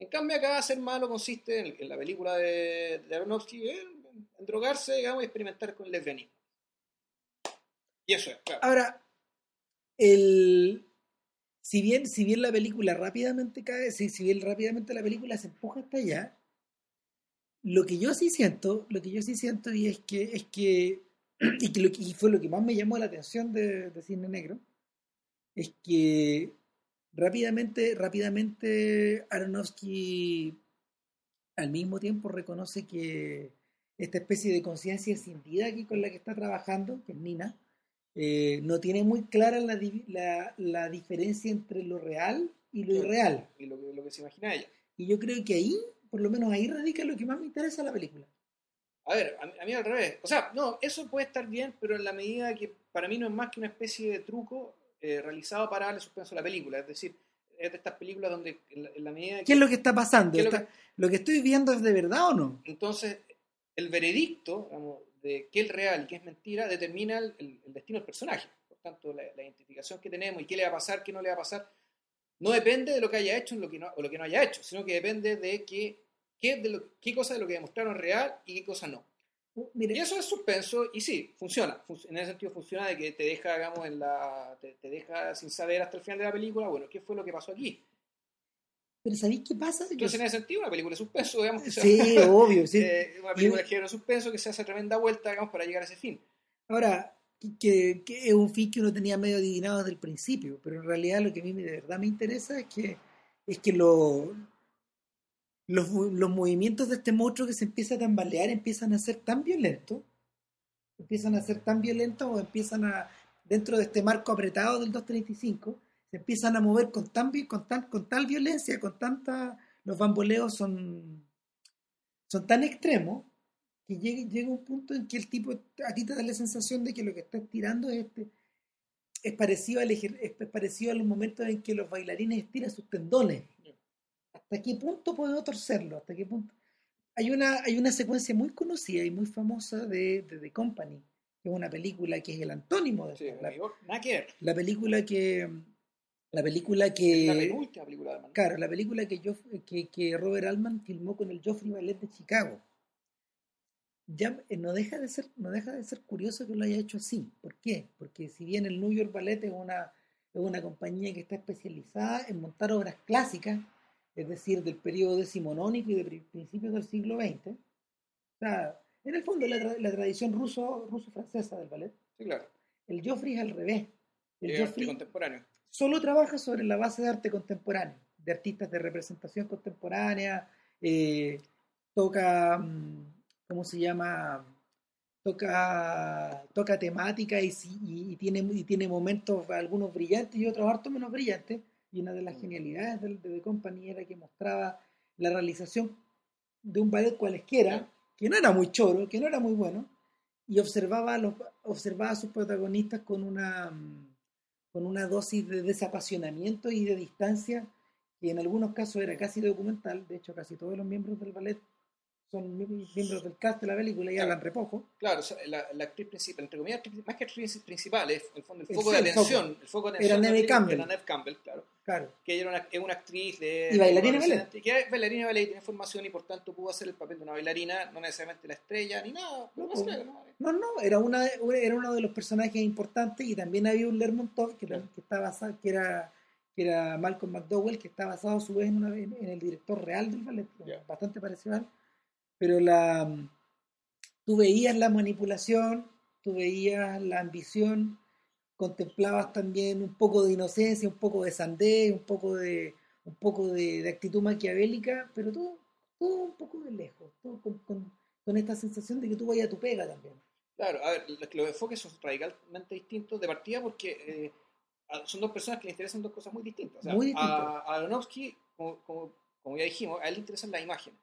En cambio, acá ser malo consiste en, en la película de, de Aronofsky en, en drogarse, digamos, y experimentar con el lesbianismo. Y eso es, claro. Ahora, el, si, bien, si bien la película rápidamente cae, si, si bien rápidamente la película se empuja hasta allá, lo que yo sí siento, lo que yo sí siento y es que, es que, [clears throat] y, que fue lo que más me llamó la atención de, de Cine Negro, es que rápidamente, rápidamente Aronofsky al mismo tiempo reconoce que esta especie de conciencia escindida aquí con la que está trabajando, que es Nina, eh, no tiene muy clara la, la, la diferencia entre lo real y lo Claro. irreal. y lo que, lo que se imagina ella. Y yo creo que ahí, por lo menos ahí radica lo que más me interesa de la película. A ver, a mí, a mí al revés. O sea, no, eso puede estar bien, pero en la medida que para mí no es más que una especie de truco eh, realizado para darle suspenso a la película. Es decir, es de estas películas donde en la, en la medida que- ¿Qué es lo que está pasando? ¿Qué es lo ¿Está- ¿Lo que estoy viendo es de verdad o no? Entonces, el veredicto digamos, de qué es real y qué es mentira determina el, destino del personaje. Por tanto, la, la identificación que tenemos y qué le va a pasar, qué no le va a pasar, no depende de lo que haya hecho en lo que no, o lo que no haya hecho, sino que depende de qué, qué, de lo, qué cosa de lo que demostraron es real y qué cosa no. Uh, mire, Y eso es suspenso y sí, funciona. Fun- En ese sentido funciona de que te deja, digamos, en la, te, te deja sin saber hasta el final de la película, bueno, ¿qué fue lo que pasó aquí? Pero ¿sabéis qué pasa? Entonces, en ese sentido, una película de suspenso, digamos, que sí, obvio, [laughs] sí. eh, una película de género suspenso que se hace tremenda vuelta, digamos, para llegar a ese fin. Ahora, que, que es un fin que uno tenía medio adivinado desde el principio, pero en realidad lo que a mí de verdad me interesa es que, es que lo- los, los movimientos de este monstruo que se empieza a tambalear empiezan a ser tan violentos, empiezan a ser tan violentos o empiezan a, dentro de este marco apretado del 235, se empiezan a mover con, tan, con, tan, con tal violencia, con tanta... Los bamboleos son, son tan extremos que llega, llega un punto en que el tipo, a ti te da la sensación de que lo que está tirando es, este, es, parecido al, es parecido a los momentos en que los bailarines estiran sus tendones. ¿Hasta qué punto puedo torcerlo? ¿Hasta qué punto? Hay una, hay una secuencia muy conocida y muy famosa de, de The Company, que es una película que es el antónimo de Sí, la, amigo, nada que. La película que la película La que penúltima película de Altman. claro, la película que, yo, que, que Robert Altman filmó con el Joffrey Ballet de Chicago. Ya eh, no deja de ser no deja de ser curioso que lo haya hecho así. ¿Por qué? Porque si bien el New York Ballet es una es una compañía que está especializada en montar obras clásicas, es decir, del periodo decimonónico y de pri- principios del siglo XX. O sea, en el fondo la, tra- la tradición ruso ruso francesa del ballet. Sí, claro. El Joffrey es al revés. El arte Joffrey contemporáneo. Solo trabaja sobre la base de arte contemporáneo, de artistas de representación contemporánea, eh, toca, mm, ¿cómo se llama? Toca, toca temática y, y, y tiene, y tiene momentos, algunos brillantes y otros harto menos brillantes. Y una de las genialidades del- de The Company era que mostraba la realización de un ballet cualesquiera, que no era muy choro, que no era muy bueno, y observaba a, los, observaba a sus protagonistas con una, mm, con una dosis de desapasionamiento y de distancia que en algunos casos era casi documental. De hecho, casi todos los miembros del ballet son mie- miembros del cast de la película y Claro. hablan re poco. Claro, la, la actriz principal, entre comillas, más que actriz principal, es el fondo el foco sí, de atención. El foco de Era atención de la Neve Campbell. Era Neve Campbell, claro. Claro. Que ella era una, es una actriz de. Y bailarina de ballet. Que es bailarina de ballet y tiene formación y por tanto pudo hacer el papel de una bailarina, no necesariamente la estrella ni nada. No, No, pues. no, no, era, una, era uno de los personajes importantes y también había un Lermontov que, Claro. que, está basado, que, era, que era Malcolm McDowell, que está basado a su vez en, una- en- en el director real del ballet, bastante parecido a él. Pero la, tú veías la manipulación, tú veías la ambición, contemplabas también un poco de inocencia, un poco de sandez, un poco de, un poco de, de actitud maquiavélica, pero todo, todo un poco de lejos, todo con, con- con esta sensación de que tú vayas a tu pega también. Claro, a ver, los, enfoques son radicalmente distintos de partida porque eh, son dos personas que le interesan dos cosas muy distintas. O sea, Muy distintas. A, a Aronofsky, como, como, como ya dijimos, a él le interesan las imágenes.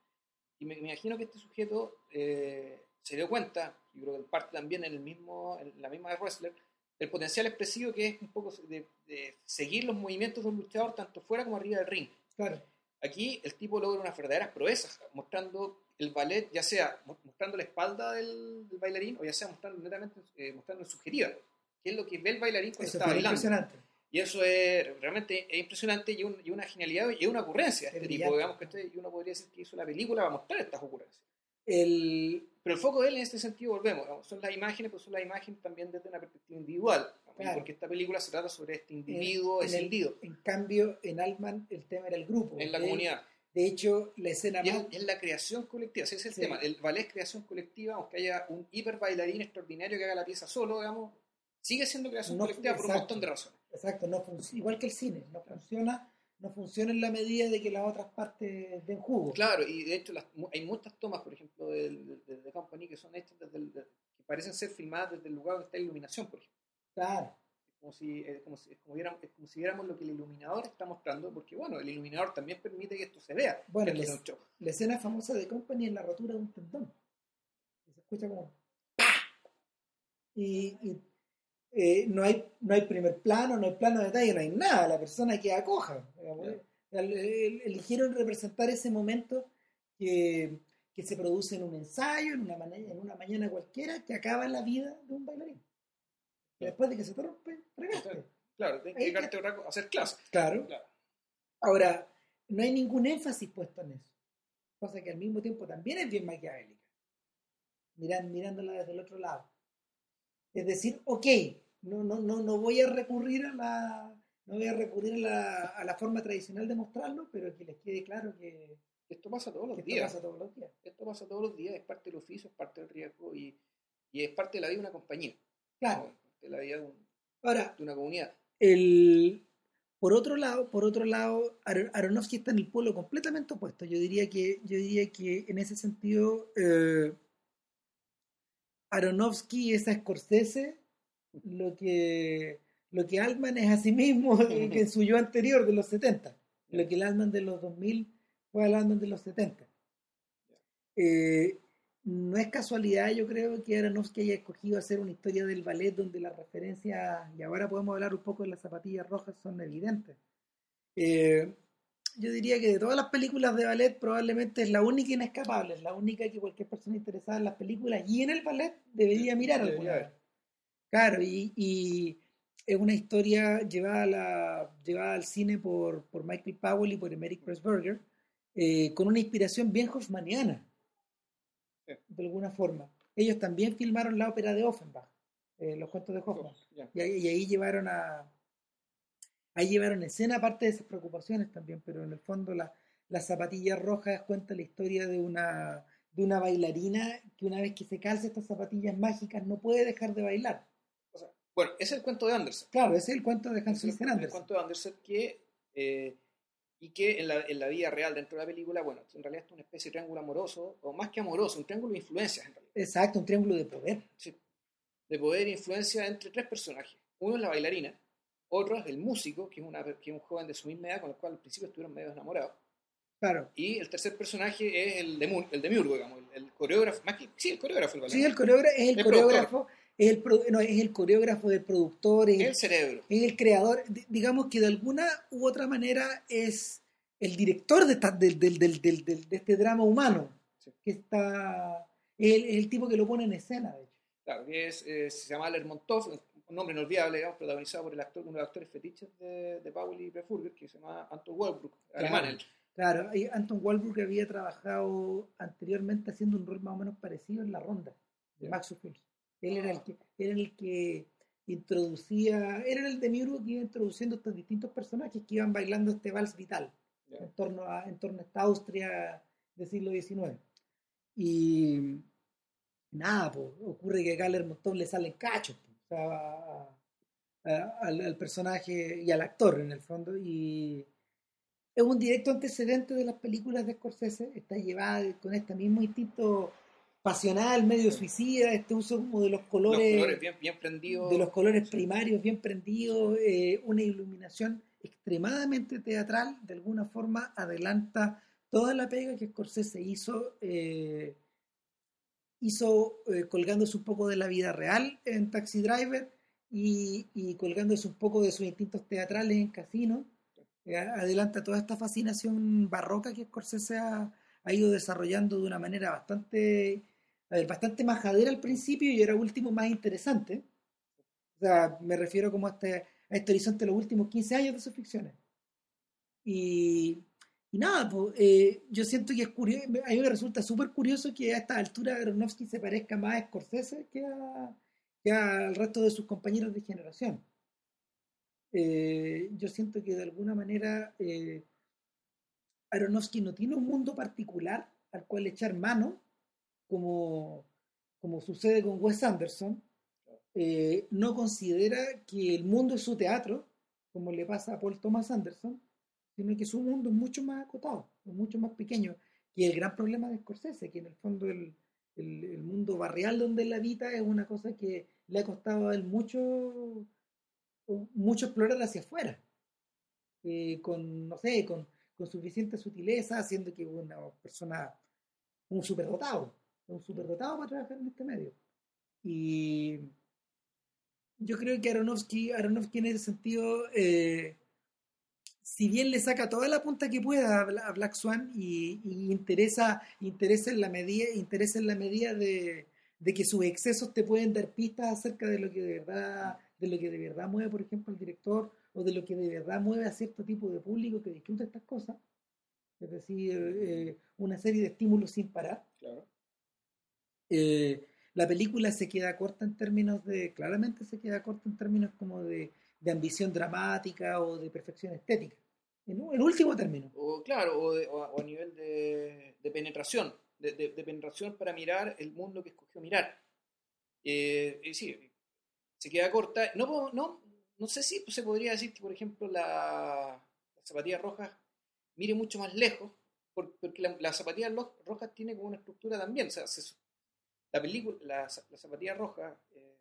Y me, me imagino que este sujeto eh, se dio cuenta, yo creo que en parte también en, el mismo, en la misma de Wrestler, el potencial expresivo que es un poco de, de seguir los movimientos de un luchador tanto fuera como arriba del ring. Claro. Aquí el tipo logra unas verdaderas proezas, mostrando el ballet, ya sea mo- mostrando la espalda del, del bailarín o ya sea mostrando netamente eh, mostrando en sujetiva, que es lo que ve el bailarín cuando Eso está bailando. impresionante. Y eso es realmente es impresionante y, un- y una genialidad y una ocurrencia de Es este brillante. tipo, digamos que este- y uno podría decir que hizo la película para mostrar estas ocurrencias. El, Pero el foco de él en este sentido, volvemos, digamos, son las imágenes, pero son las imágenes también desde una perspectiva individual, Claro. porque esta película se trata sobre este individuo en escindido en cambio, en Altman el tema era el grupo. en la comunidad. De hecho, la escena es, más... es la creación colectiva, ese es el Sí. tema. El ballet es creación colectiva, aunque haya un hiper bailarín extraordinario que haga la pieza solo, digamos, sigue siendo creación No, colectiva por un montón de razones. Exacto, no igual que el cine, no funciona, no funciona en la medida de que las otras partes den jugo. Claro, y de hecho las- mu- hay muchas tomas, por ejemplo, de, de, de Company que son hechas desde el, de- que parecen ser filmadas desde el lugar donde está la iluminación, por ejemplo. Claro. Como si, eh, como si, es como viéramos, es como si viéramos lo que el iluminador está mostrando, porque bueno, el iluminador también permite que esto se vea. Bueno, les- sea un show. La escena famosa de Company es la rotura de un tendón. Y se escucha como... Y, y, eh, no, hay, no hay primer plano, no hay plano de detalle, no hay nada, la persona queda coja. el- Eligieron representar ese momento que, que se produce en un ensayo, en una, mañana, en una mañana cualquiera, que acaba la vida de un bailarín. Y después de que se te rompe, fregaste. Claro, tienes que dedicarte a hacer clases. Claro. Claro. Ahora, no hay ningún énfasis puesto en eso. Cosa que al mismo tiempo también es bien maquiavélica. Mirándola desde el otro lado. Es decir, ok, no, no, no, no voy a recurrir a la. No voy a recurrir a la, a la forma tradicional de mostrarlo, pero que les quede claro que, Esto pasa todos los que esto días. pasa todos los días. Esto pasa todos los días, es parte del oficio, es parte del riesgo y, y es parte de la vida de una compañía. Claro. ¿no? De la vida de, un- Ahora, de una comunidad. el, por otro lado, por otro lado, Aro- Aronofsky está en el polo completamente opuesto. Yo diría que, yo diría que en ese sentido, eh, Aronofsky es a Scorsese lo que, lo que Altman es a sí mismo [laughs] que en su yo anterior de los 70. Lo que el Altman de los 2000 fue el Altman de los 70. Eh, no es casualidad, yo creo, que Aronofsky haya escogido hacer una historia del ballet donde las referencias, y ahora podemos hablar un poco de las zapatillas rojas, son evidentes. Eh, yo diría que de todas las películas de ballet probablemente es la única inescapable, es la única que cualquier persona interesada en las películas y en el ballet debería mirar alguna vez. Claro, y, y es una historia llevada, a la, llevada al cine por, por Michael Powell y por Emerick Pressburger, eh, con una inspiración bien hoffmaniana, Sí. de alguna forma. Ellos también filmaron la ópera de Offenbach, eh, los cuentos de Hoffman. Y ahí llevaron a ahí llevaron escena parte de esas preocupaciones también, pero en el fondo la, las zapatillas rojas cuenta la historia de una de una bailarina que una vez que se calza estas zapatillas mágicas no puede dejar de bailar. O sea, bueno, ese es el cuento de Anderson. Claro, ese es el cuento de Hans el, Christian el Andersen. cuento de Anderson que, eh, y que en la, en la vida real dentro de la película, bueno, en realidad es una especie de triángulo amoroso, o más que amoroso, un triángulo de influencias en realidad. Exacto, un triángulo de poder. Sí. De poder e influencia entre tres personajes. Uno es la bailarina, otro es el músico, que es, una, que es un joven de su misma edad, con el cual al principio estuvieron medio enamorados. Claro. Y el tercer personaje es el de, el de Miurgo, digamos, el, el coreógrafo, más que, sí, el coreógrafo, el Sí, el coreógrafo es el, El coreógrafo, es el, pro- no, es el coreógrafo del productor, es, el cerebro. es el creador, di- digamos que de alguna u otra manera es el director de, esta- del, del- del- del- del- de este drama humano, Sí. que está, es el, es el tipo que lo pone en escena, de hecho. Claro, que es, eh, se llama Lermontov, un nombre inolvidable, digamos, protagonizado por el actor, uno de los actores fetiches de, de Powell y Prefurger, que se llama Anton Walbrook, alemán. él. Claro, y Anton Walbrook había trabajado anteriormente haciendo un rol más o menos parecido en La Ronda, de Ya. Max Ophuls. Él era el Ah. que, él era el que introducía, era el de Miurgo que iba introduciendo estos distintos personajes que iban bailando este vals vital Ya. en torno a, en torno a esta Austria del siglo XIX. Y nada, pues, ocurre que acá a Lermontov le salen cachos, po, a- a- al, al personaje y al actor en el fondo. Y es un directo antecedente de las películas de Scorsese, está llevada con este mismo instinto pasional, medio suicida, este uso como de los colores bien, bien prendidos. de los colores primarios bien prendidos, eh, una iluminación extremadamente teatral, de alguna forma adelanta toda la pega que Scorsese hizo, eh, hizo eh, colgándose un poco de la vida real en Taxi Driver y, y colgándose un poco de sus instintos teatrales en Casino. Eh, adelanta toda esta fascinación barroca que Scorsese ha, ha ido desarrollando de una manera bastante, bastante majadera al principio y ahora último más interesante. O sea, me refiero como a este, a este horizonte de los últimos 15 años de sus ficciones. Y, y nada, pues, eh, yo siento que es curioso, a mí me resulta súper curioso que a esta altura Aronofsky se parezca más a Scorsese que, a, que al resto de sus compañeros de generación. Eh, yo siento que de alguna manera eh, Aronofsky no tiene un mundo particular al cual echar mano, como, como sucede con Wes Anderson, eh, no considera que el mundo es su teatro, como le pasa a Paul Thomas Anderson, sino que su mundo es mucho más acotado, es mucho más pequeño, que el gran problema de Scorsese, que en el fondo el, el, el mundo barrial donde él habita es una cosa que le ha costado a él mucho, mucho explorar hacia afuera, eh, con, no sé, con, con suficiente sutileza, haciendo que una persona, un superdotado, un superdotado para trabajar en este medio. Y, Yo creo que Aronofsky, Aronofsky en ese sentido, eh, si bien le saca toda la punta que pueda a Black Swan y, y interesa, interesa en la medida, interesa en la medida de, de que sus excesos te pueden dar pistas acerca de lo que de verdad, de lo que de verdad mueve, por ejemplo, el director, o de lo que de verdad mueve a cierto tipo de público que disfruta estas cosas. Es decir, eh, una serie de estímulos sin parar. Claro. Eh, la película se queda corta en términos de, claramente se queda corta en términos como de, de ambición dramática o de perfección estética. En, en último término. O, claro, o, de- o a, o a nivel de, de penetración, de, de- penetración para mirar el mundo que escogió mirar. Eh, y sí, se queda corta. No, no, no sé si se podría decir que, por ejemplo, la, la zapatilla roja mire mucho más lejos, por- porque la, la zapatilla roja tiene como una estructura también. O sea, se- la película, la, la zapatilla roja, eh,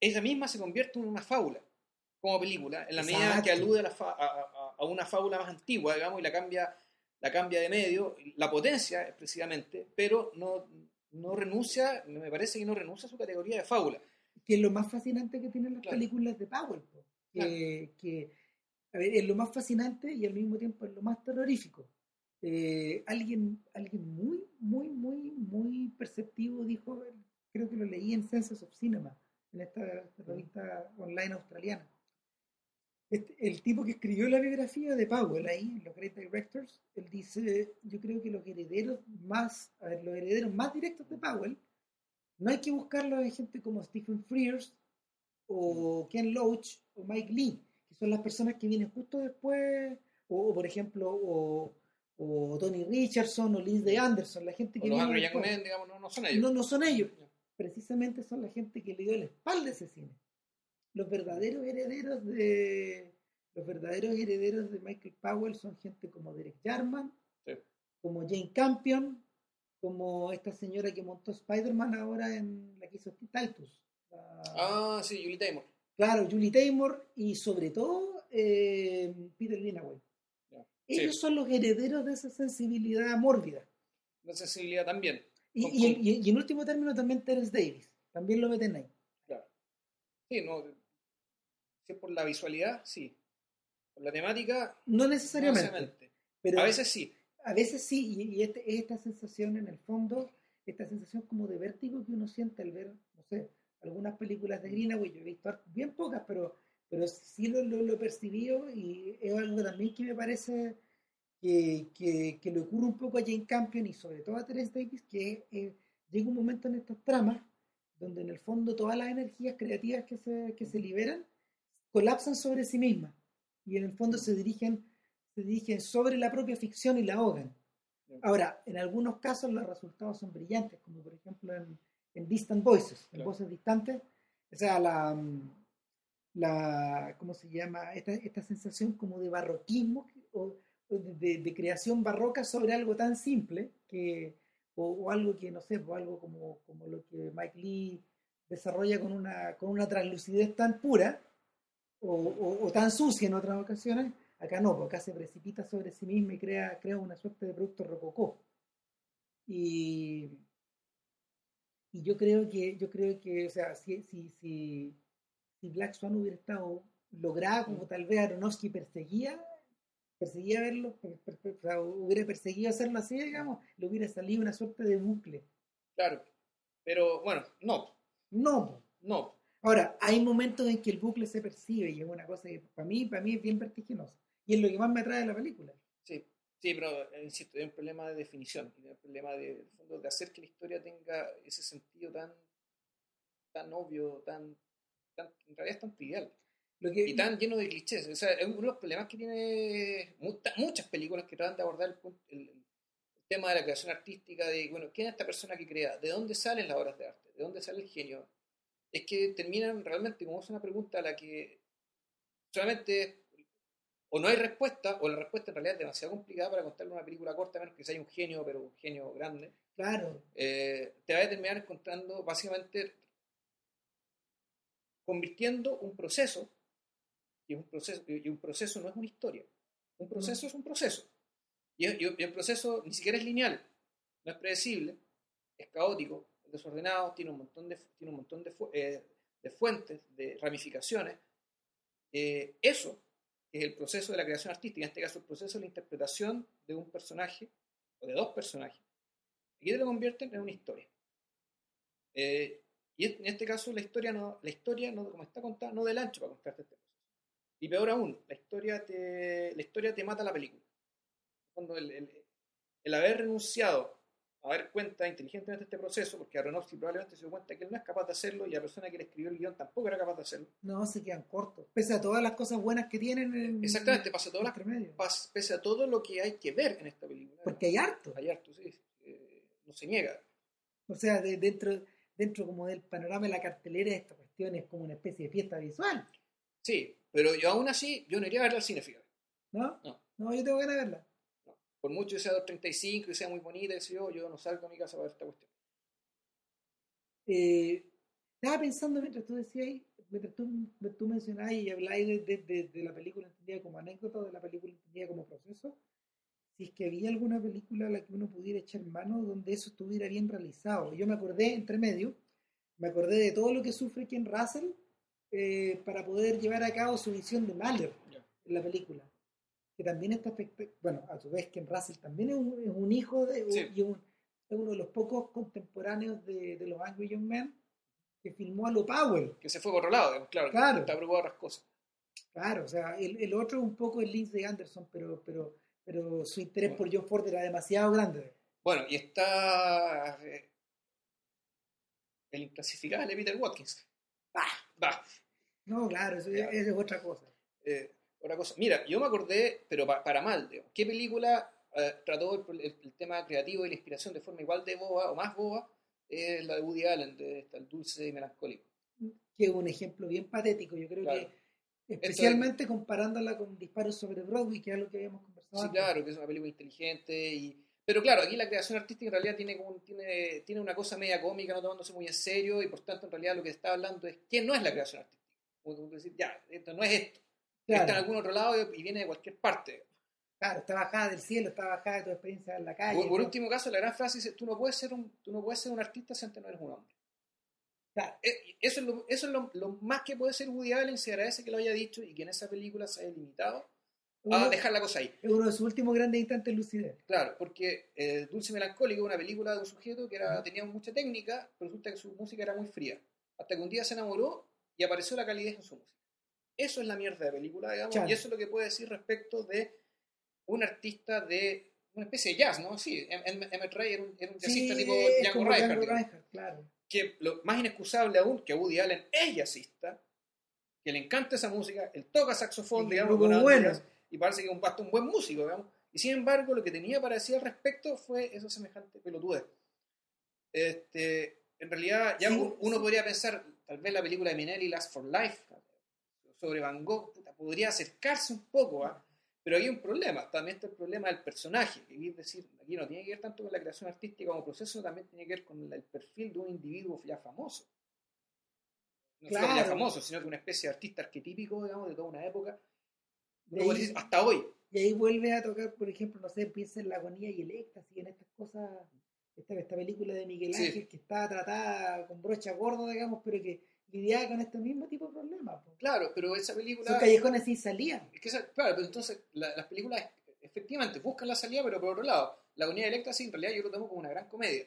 ella misma se convierte en una fábula como película, en la medida que Exacto. alude a, la fa- a- a- a una fábula más antigua, digamos, y la cambia, la cambia de medio, la potencia expresivamente, pero no, no renuncia, me parece que no renuncia a su categoría de fábula. que es lo más fascinante que tienen las Claro. películas de Powell. po. Que, que, a ver, es lo más fascinante y al mismo tiempo es lo más terrorífico. Eh, alguien, alguien muy, muy, muy, muy perceptivo dijo, creo que lo leí en Census of Cinema, en esta, esta revista online australiana. Este- el tipo que escribió la biografía de Powell ahí, en los Great Directors, él dice, yo creo que los herederos más, a ver, los herederos más directos de Powell no hay que buscarlo en gente como Stephen Frears o Ken Loach o Mike Lee, que son las personas que vienen justo después, o, o, por ejemplo, o, o Tony Richardson o Lindsay Anderson, la gente O que los viene Angry después. Digamos, no, no son ellos. No, no son ellos, precisamente son la gente que le dio la espalda a ese cine. Los verdaderos herederos de los verdaderos herederos de Michael Powell son gente como Derek Jarman, Sí. como Jane Campion, como esta señora que montó Spider-Man ahora en la que hizo Titus. La- Ah, sí, Julie Taymor. Claro, Julie Taymor y sobre todo eh, Peter Greenaway. Ya. Ellos Sí. son los herederos de esa sensibilidad mórbida. Una sensibilidad también. Y- y en último término también Terence Davis. También lo meten ahí. Claro. Sí, no. Si por la visualidad, sí. Por la temática, No no necesariamente. pero A veces sí. a veces sí. Y, y este- esta sensación en el fondo, esta sensación como de vértigo que uno siente al ver, no sé, algunas películas de Greenaway. Yo he visto bien pocas, pero, pero sí lo, lo, lo he percibido y es algo también que me parece que, que, que le ocurre un poco a Jane Campion y sobre todo a Terence Davis, que eh, llega un momento en estas tramas donde en el fondo todas las energías creativas que se, que se liberan colapsan sobre sí mismas y en el fondo se dirigen, se dirigen sobre la propia ficción y la ahogan. Ahora, en algunos casos los resultados son brillantes, como por ejemplo en, en Distant Voices, en Claro. voces distantes, o sea, la, la ¿cómo se llama? Esta, esta sensación como de barroquismo o, o de, de- de creación barroca sobre algo tan simple que, o, o algo que, no sé, o algo como, como lo que Mike Lee desarrolla con una, con una translucidez tan pura o, o- o tan sucia en otras ocasiones, acá no, porque acá se precipita sobre sí misma y crea, crea una suerte de producto rococó. Y, y yo creo que, yo creo que, o sea, si, si, si, si Black Swan hubiera estado lograda como tal vez Aronofsky perseguía, perseguía verlo, per- per- per- o sea, hubiera perseguido hacerlo así, digamos, le hubiera salido una suerte de bucle. Claro. Pero bueno, no. No. No. Ahora, hay momentos en que el bucle se percibe y es una cosa que para mí, para mí es bien vertiginosa. Y es lo que más me atrae de la película. Sí. Sí, pero eh, insisto, es un problema de definición. y un problema de, fondo, de hacer que la historia tenga ese sentido tan, tan obvio, tan, tan en realidad es tan trivial. Lo que, y tan lleno de clichés. O sea, es uno de los problemas que tiene mu- muchas películas que tratan de abordar el, el- el tema de la creación artística, de, bueno, ¿quién es esta persona que crea? ¿De dónde salen las obras de arte? ¿De dónde sale el genio? Es que terminan realmente como es una pregunta a la que solamente o no hay respuesta, o la respuesta en realidad es demasiado complicada para contarle una película corta, a menos que sea un genio, pero un genio grande. claro, Eh, te vas a terminar encontrando básicamente convirtiendo un proceso y un proceso y un proceso no es una historia. Un proceso es un proceso. Y, y- y el proceso ni siquiera es lineal no es predecible es caótico es desordenado tiene un montón de tiene un montón de, fu- eh, de fuentes, de ramificaciones, eh, eso es el proceso de la creación artística, en este caso el proceso de la interpretación de un personaje o de dos personajes, y te lo convierten en una historia. Eh, y en este caso la historia, no, la historia no, como está contada, no del ancho para contarte este proceso. Y peor aún, la historia te, la historia te mata la película. Cuando el, el, el haber renunciado a dar cuenta inteligentemente este proceso, porque Aronofsky probablemente se dio cuenta que él no es capaz de hacerlo y la persona que le escribió el guion tampoco era capaz de hacerlo. No, se quedan cortos. Pese a todas las cosas buenas que tienen. En, Exactamente, pese a, todas las, pese a todo lo que hay que ver en esta película. Porque hay harto. Hay harto, sí. Eh, no se niega. O sea, de, dentro, dentro como del panorama de la cartelera, esta cuestión es como una especie de fiesta visual. Sí, pero yo aún así, yo no iría a verla al cine, fíjate. ¿No? No. No, yo tengo ganas de verla por mucho que sea 235 y sea muy bonita, yo, yo no salgo a mi casa para ver esta cuestión. Eh, estaba pensando mientras tú decías, mientras tú, tú mencionabas y hablabas de, de, la película entendida como anécdota de la película entendida como proceso, si es que había alguna película a la que uno pudiera echar mano donde eso estuviera bien realizado. Yo me acordé, entre medio, me acordé de todo lo que sufre Ken Russell eh, para poder llevar a cabo su visión de Mahler en la película que también está bueno, a su vez Ken Russell también es un, hijo de, y es uno de los pocos contemporáneos de, los Angry Young Men que filmó a lo Powell. Que se fue por otro lado, claro, claro. está preocupado otras cosas. Claro, o sea, el, el otro un poco es Lindsay Anderson, pero, pero, pero su interés por John Ford era demasiado grande. Bueno, y está eh, el inclasificable Peter Watkins. ¡Bah! ¡Bah! No, claro, eso, es otra cosa. Eh, otra cosa. Mira, yo me acordé, pero para mal, ¿qué película eh, trató el, tema creativo y la inspiración de forma igual de boba o más boba? Es la de Woody Allen, de, El Dulce y Melancólico. Que es un ejemplo bien patético, yo creo que especialmente comparándola con Disparos sobre Broadway, que es algo que habíamos conversado. Sí, claro, que es una película inteligente y... Pero claro, aquí la creación artística en realidad tiene, como, tiene, tiene una cosa media cómica, no tomándose muy en serio, y por tanto en realidad lo que está hablando es que no es la creación artística. Como decir, ya, esto no es esto está en algún otro lado y viene de cualquier parte. Claro, está bajada del cielo, está bajada de tu experiencia en la calle. Por, último caso, la gran frase dice, tú no puedes ser un, tú no puedes ser un artista si antes no eres un hombre. Claro. Eh, eso es, lo, eso es lo, más que puede ser Woody Allen, se agradece que lo haya dicho y que en esa película se haya limitado a dejar la cosa ahí. Es uno de sus últimos grandes instantes de lucidez. Claro, porque eh, Dulce Melancólico es una película de un sujeto que era, tenía mucha técnica, pero resulta que su música era muy fría. Hasta que un día se enamoró y apareció la calidez en su música. Eso es la mierda de película, digamos, y eso es lo que puede decir respecto de un artista de una especie de jazz, ¿no? Sí, em, em, Emmett Ray era un, era un jazzista tipo Django Reinhardt. Claro. Que lo más inexcusable aún, que Woody Allen es jazzista, que le encanta esa música, él toca saxofón, digamos, bueno. y parece que es un, un buen músico, digamos. Y sin embargo, lo que tenía para decir al respecto fue eso semejante pelotude. Este, en realidad, ya uno podría pensar, tal vez la película de Minelli, Last for Life, sobre Van Gogh podría acercarse un poco, ¿ah? pero hay un problema, también está el problema del personaje, es decir, aquí no tiene que ver tanto con la creación artística como proceso, también tiene que ver con el perfil de un individuo ya famoso. No claro. solo ya famoso, sino que una especie de artista arquetípico, digamos, de toda una época, hasta hoy. Y ahí vuelve a tocar, por ejemplo, no sé, piensa en la agonía y el éxtasis, en estas cosas, esta, esta película de Miguel Ángel que está tratada con brocha gorda, digamos, pero que lidiaba con este mismo tipo de problemas. Claro, pero esa película... Sus callejones sí salían. Es que claro, pero entonces las películas efectivamente buscan la salida, pero por otro lado, La agonía de sí, en realidad yo lo tomo como una gran comedia.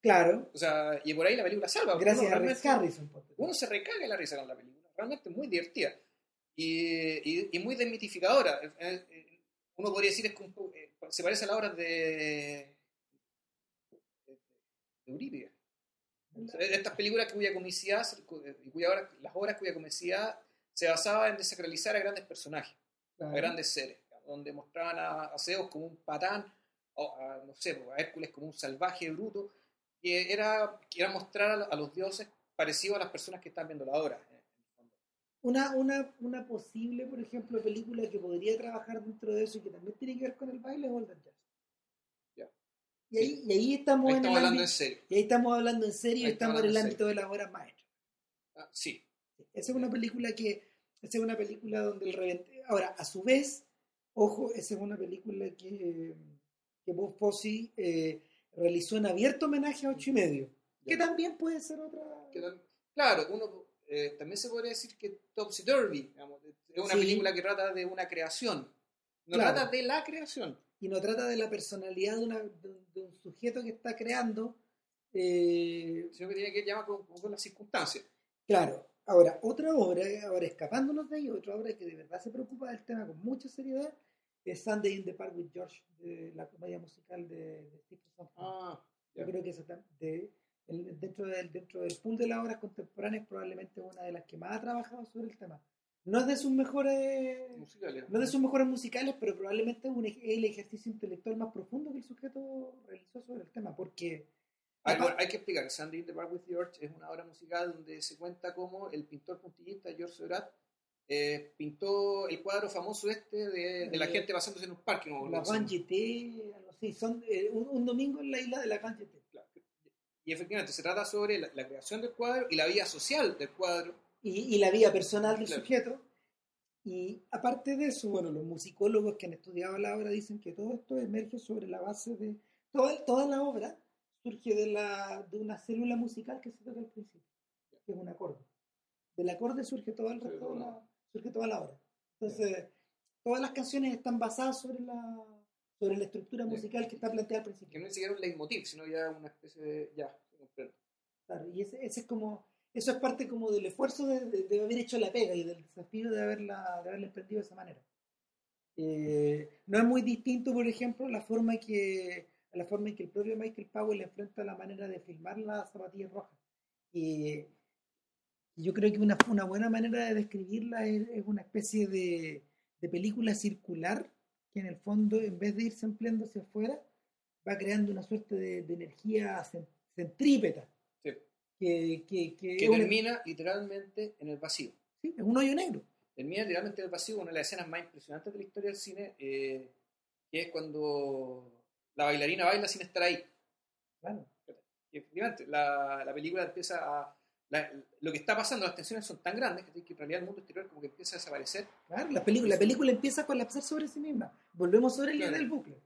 Claro. O sea, y por ahí la película salva. Gracias a Rick Harrison. Uno se recaga en la risa con la película. Realmente muy divertida. Y, y, muy desmitificadora. Uno podría decir es que eh, se parece a la obra de, de, de estas películas cuya comicidad, cuya las obras cuya comicidad se basaba en desacralizar a grandes personajes, a grandes seres, donde mostraban a, Zeus como un patán, o a, no sé, a Hércules como un salvaje bruto, que era, que era mostrar a, los dioses parecidos a las personas que están viendo la obra. Una, una, una posible, por ejemplo, película que podría trabajar dentro de eso y que también tiene que ver con el baile es Golden. Y ahí, y ahí estamos, en hablando en serio. Y ahí estamos hablando en serio y estamos en el ámbito de las obras maestras. Ah, sí. Esa es una película que. Esa es una película donde el revente. Ahora, a su vez, ojo, esa es una película que, que Bob Fosse eh, realizó en abierto homenaje a ocho y medio. Que también puede ser otra. claro, uno, eh, también se podría decir que Topsy digamos, es una Sí. película que trata de una creación. No Claro. trata de la creación. Y no trata de la personalidad de, una- de un- de un sujeto que está creando. eh, sino que tiene que llamar con, con las circunstancias. claro, ahora, otra obra, ahora escapándonos de ello, otra obra que de verdad se preocupa del tema con mucha seriedad, es Sunday in the Park with George, de la comedia musical de, de Sondheim. Ah, Yo creo que tam- de, el- dentro, del, dentro del pool de las obras contemporáneas probablemente una de las que más ha trabajado sobre el tema. No es de sus mejores musicales. no de sus mejores musicales, pero probablemente es un el ejercicio intelectual más profundo que el sujeto realizó sobre el tema, porque Hay, que explicar, Sunday in the Park with George es una obra musical donde se cuenta cómo el pintor puntillista George Seurat eh, pintó el cuadro famoso este de, de la Eh, gente pasándose en un parque. ¿no? la GT, algo así, son eh, un, un domingo en la isla de la. Claro. Y efectivamente se trata sobre la, la creación del cuadro y la vida social del cuadro. Y, y la vida personal del Claro. sujeto. Y aparte de eso, bueno, los musicólogos que han estudiado la obra dicen que todo esto emerge sobre la base de... Toda, toda la obra surge de, la, de una célula musical que se toca al principio, que es un acorde. Del acorde surge todo el resto de la, surge toda la obra. Entonces, todas las canciones están basadas sobre la, sobre la estructura musical que está planteada al Que principio. no es siquiera un leitmotiv, sino ya una especie de... Ya. Claro, y ese, ese es como, eso es parte como del esfuerzo de, haber hecho la pega y del desafío de haberla, de haberla emprendido de esa manera. Eh, no es muy distinto, por ejemplo, la forma que la forma en que el propio Michael Powell enfrenta la manera de filmar las zapatillas rojas. Y yo creo que una, buena manera de describirla es, una especie de, película circular que en el fondo, en vez de irse ampliando hacia afuera, va creando una suerte de, energía cen- centrípeta. Que, que, que Que es, un, termina literalmente en el vacío. sí, es un hoyo negro. Termina literalmente en el vacío, una de las escenas más impresionantes de la historia del cine, eh, que es cuando la bailarina baila sin estar ahí. Claro. Y efectivamente, la, la película empieza a... la- lo que está pasando, las tensiones son tan grandes que, que en realidad el mundo exterior como que empieza a desaparecer Claro, la, película, la película empieza a colapsar sobre sí misma. Volvemos sobre el Claro. del bucle.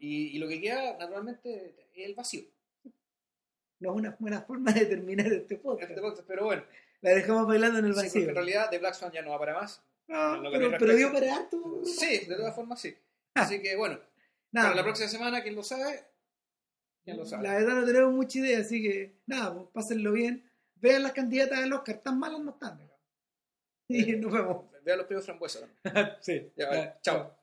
y, y lo que queda naturalmente es el vacío. No es una buena forma de terminar este podcast. Este podcast, pero bueno, La dejamos bailando en el sí, vacío. en realidad The Black Swan ya no va para más. No, pero, pero dio para harto. Sí, de todas formas sí. Ah. Así que bueno, Nada, para la próxima semana, ¿quién lo sabe? ¿Quién lo sabe? La verdad no tenemos mucha idea, así que nada, pues pásenlo bien. Vean las candidatas al Oscar, tan malas no están. [laughs] Y nos vemos. Vea los premios frambuesa [laughs] también. sí. Ya, vale. Chao.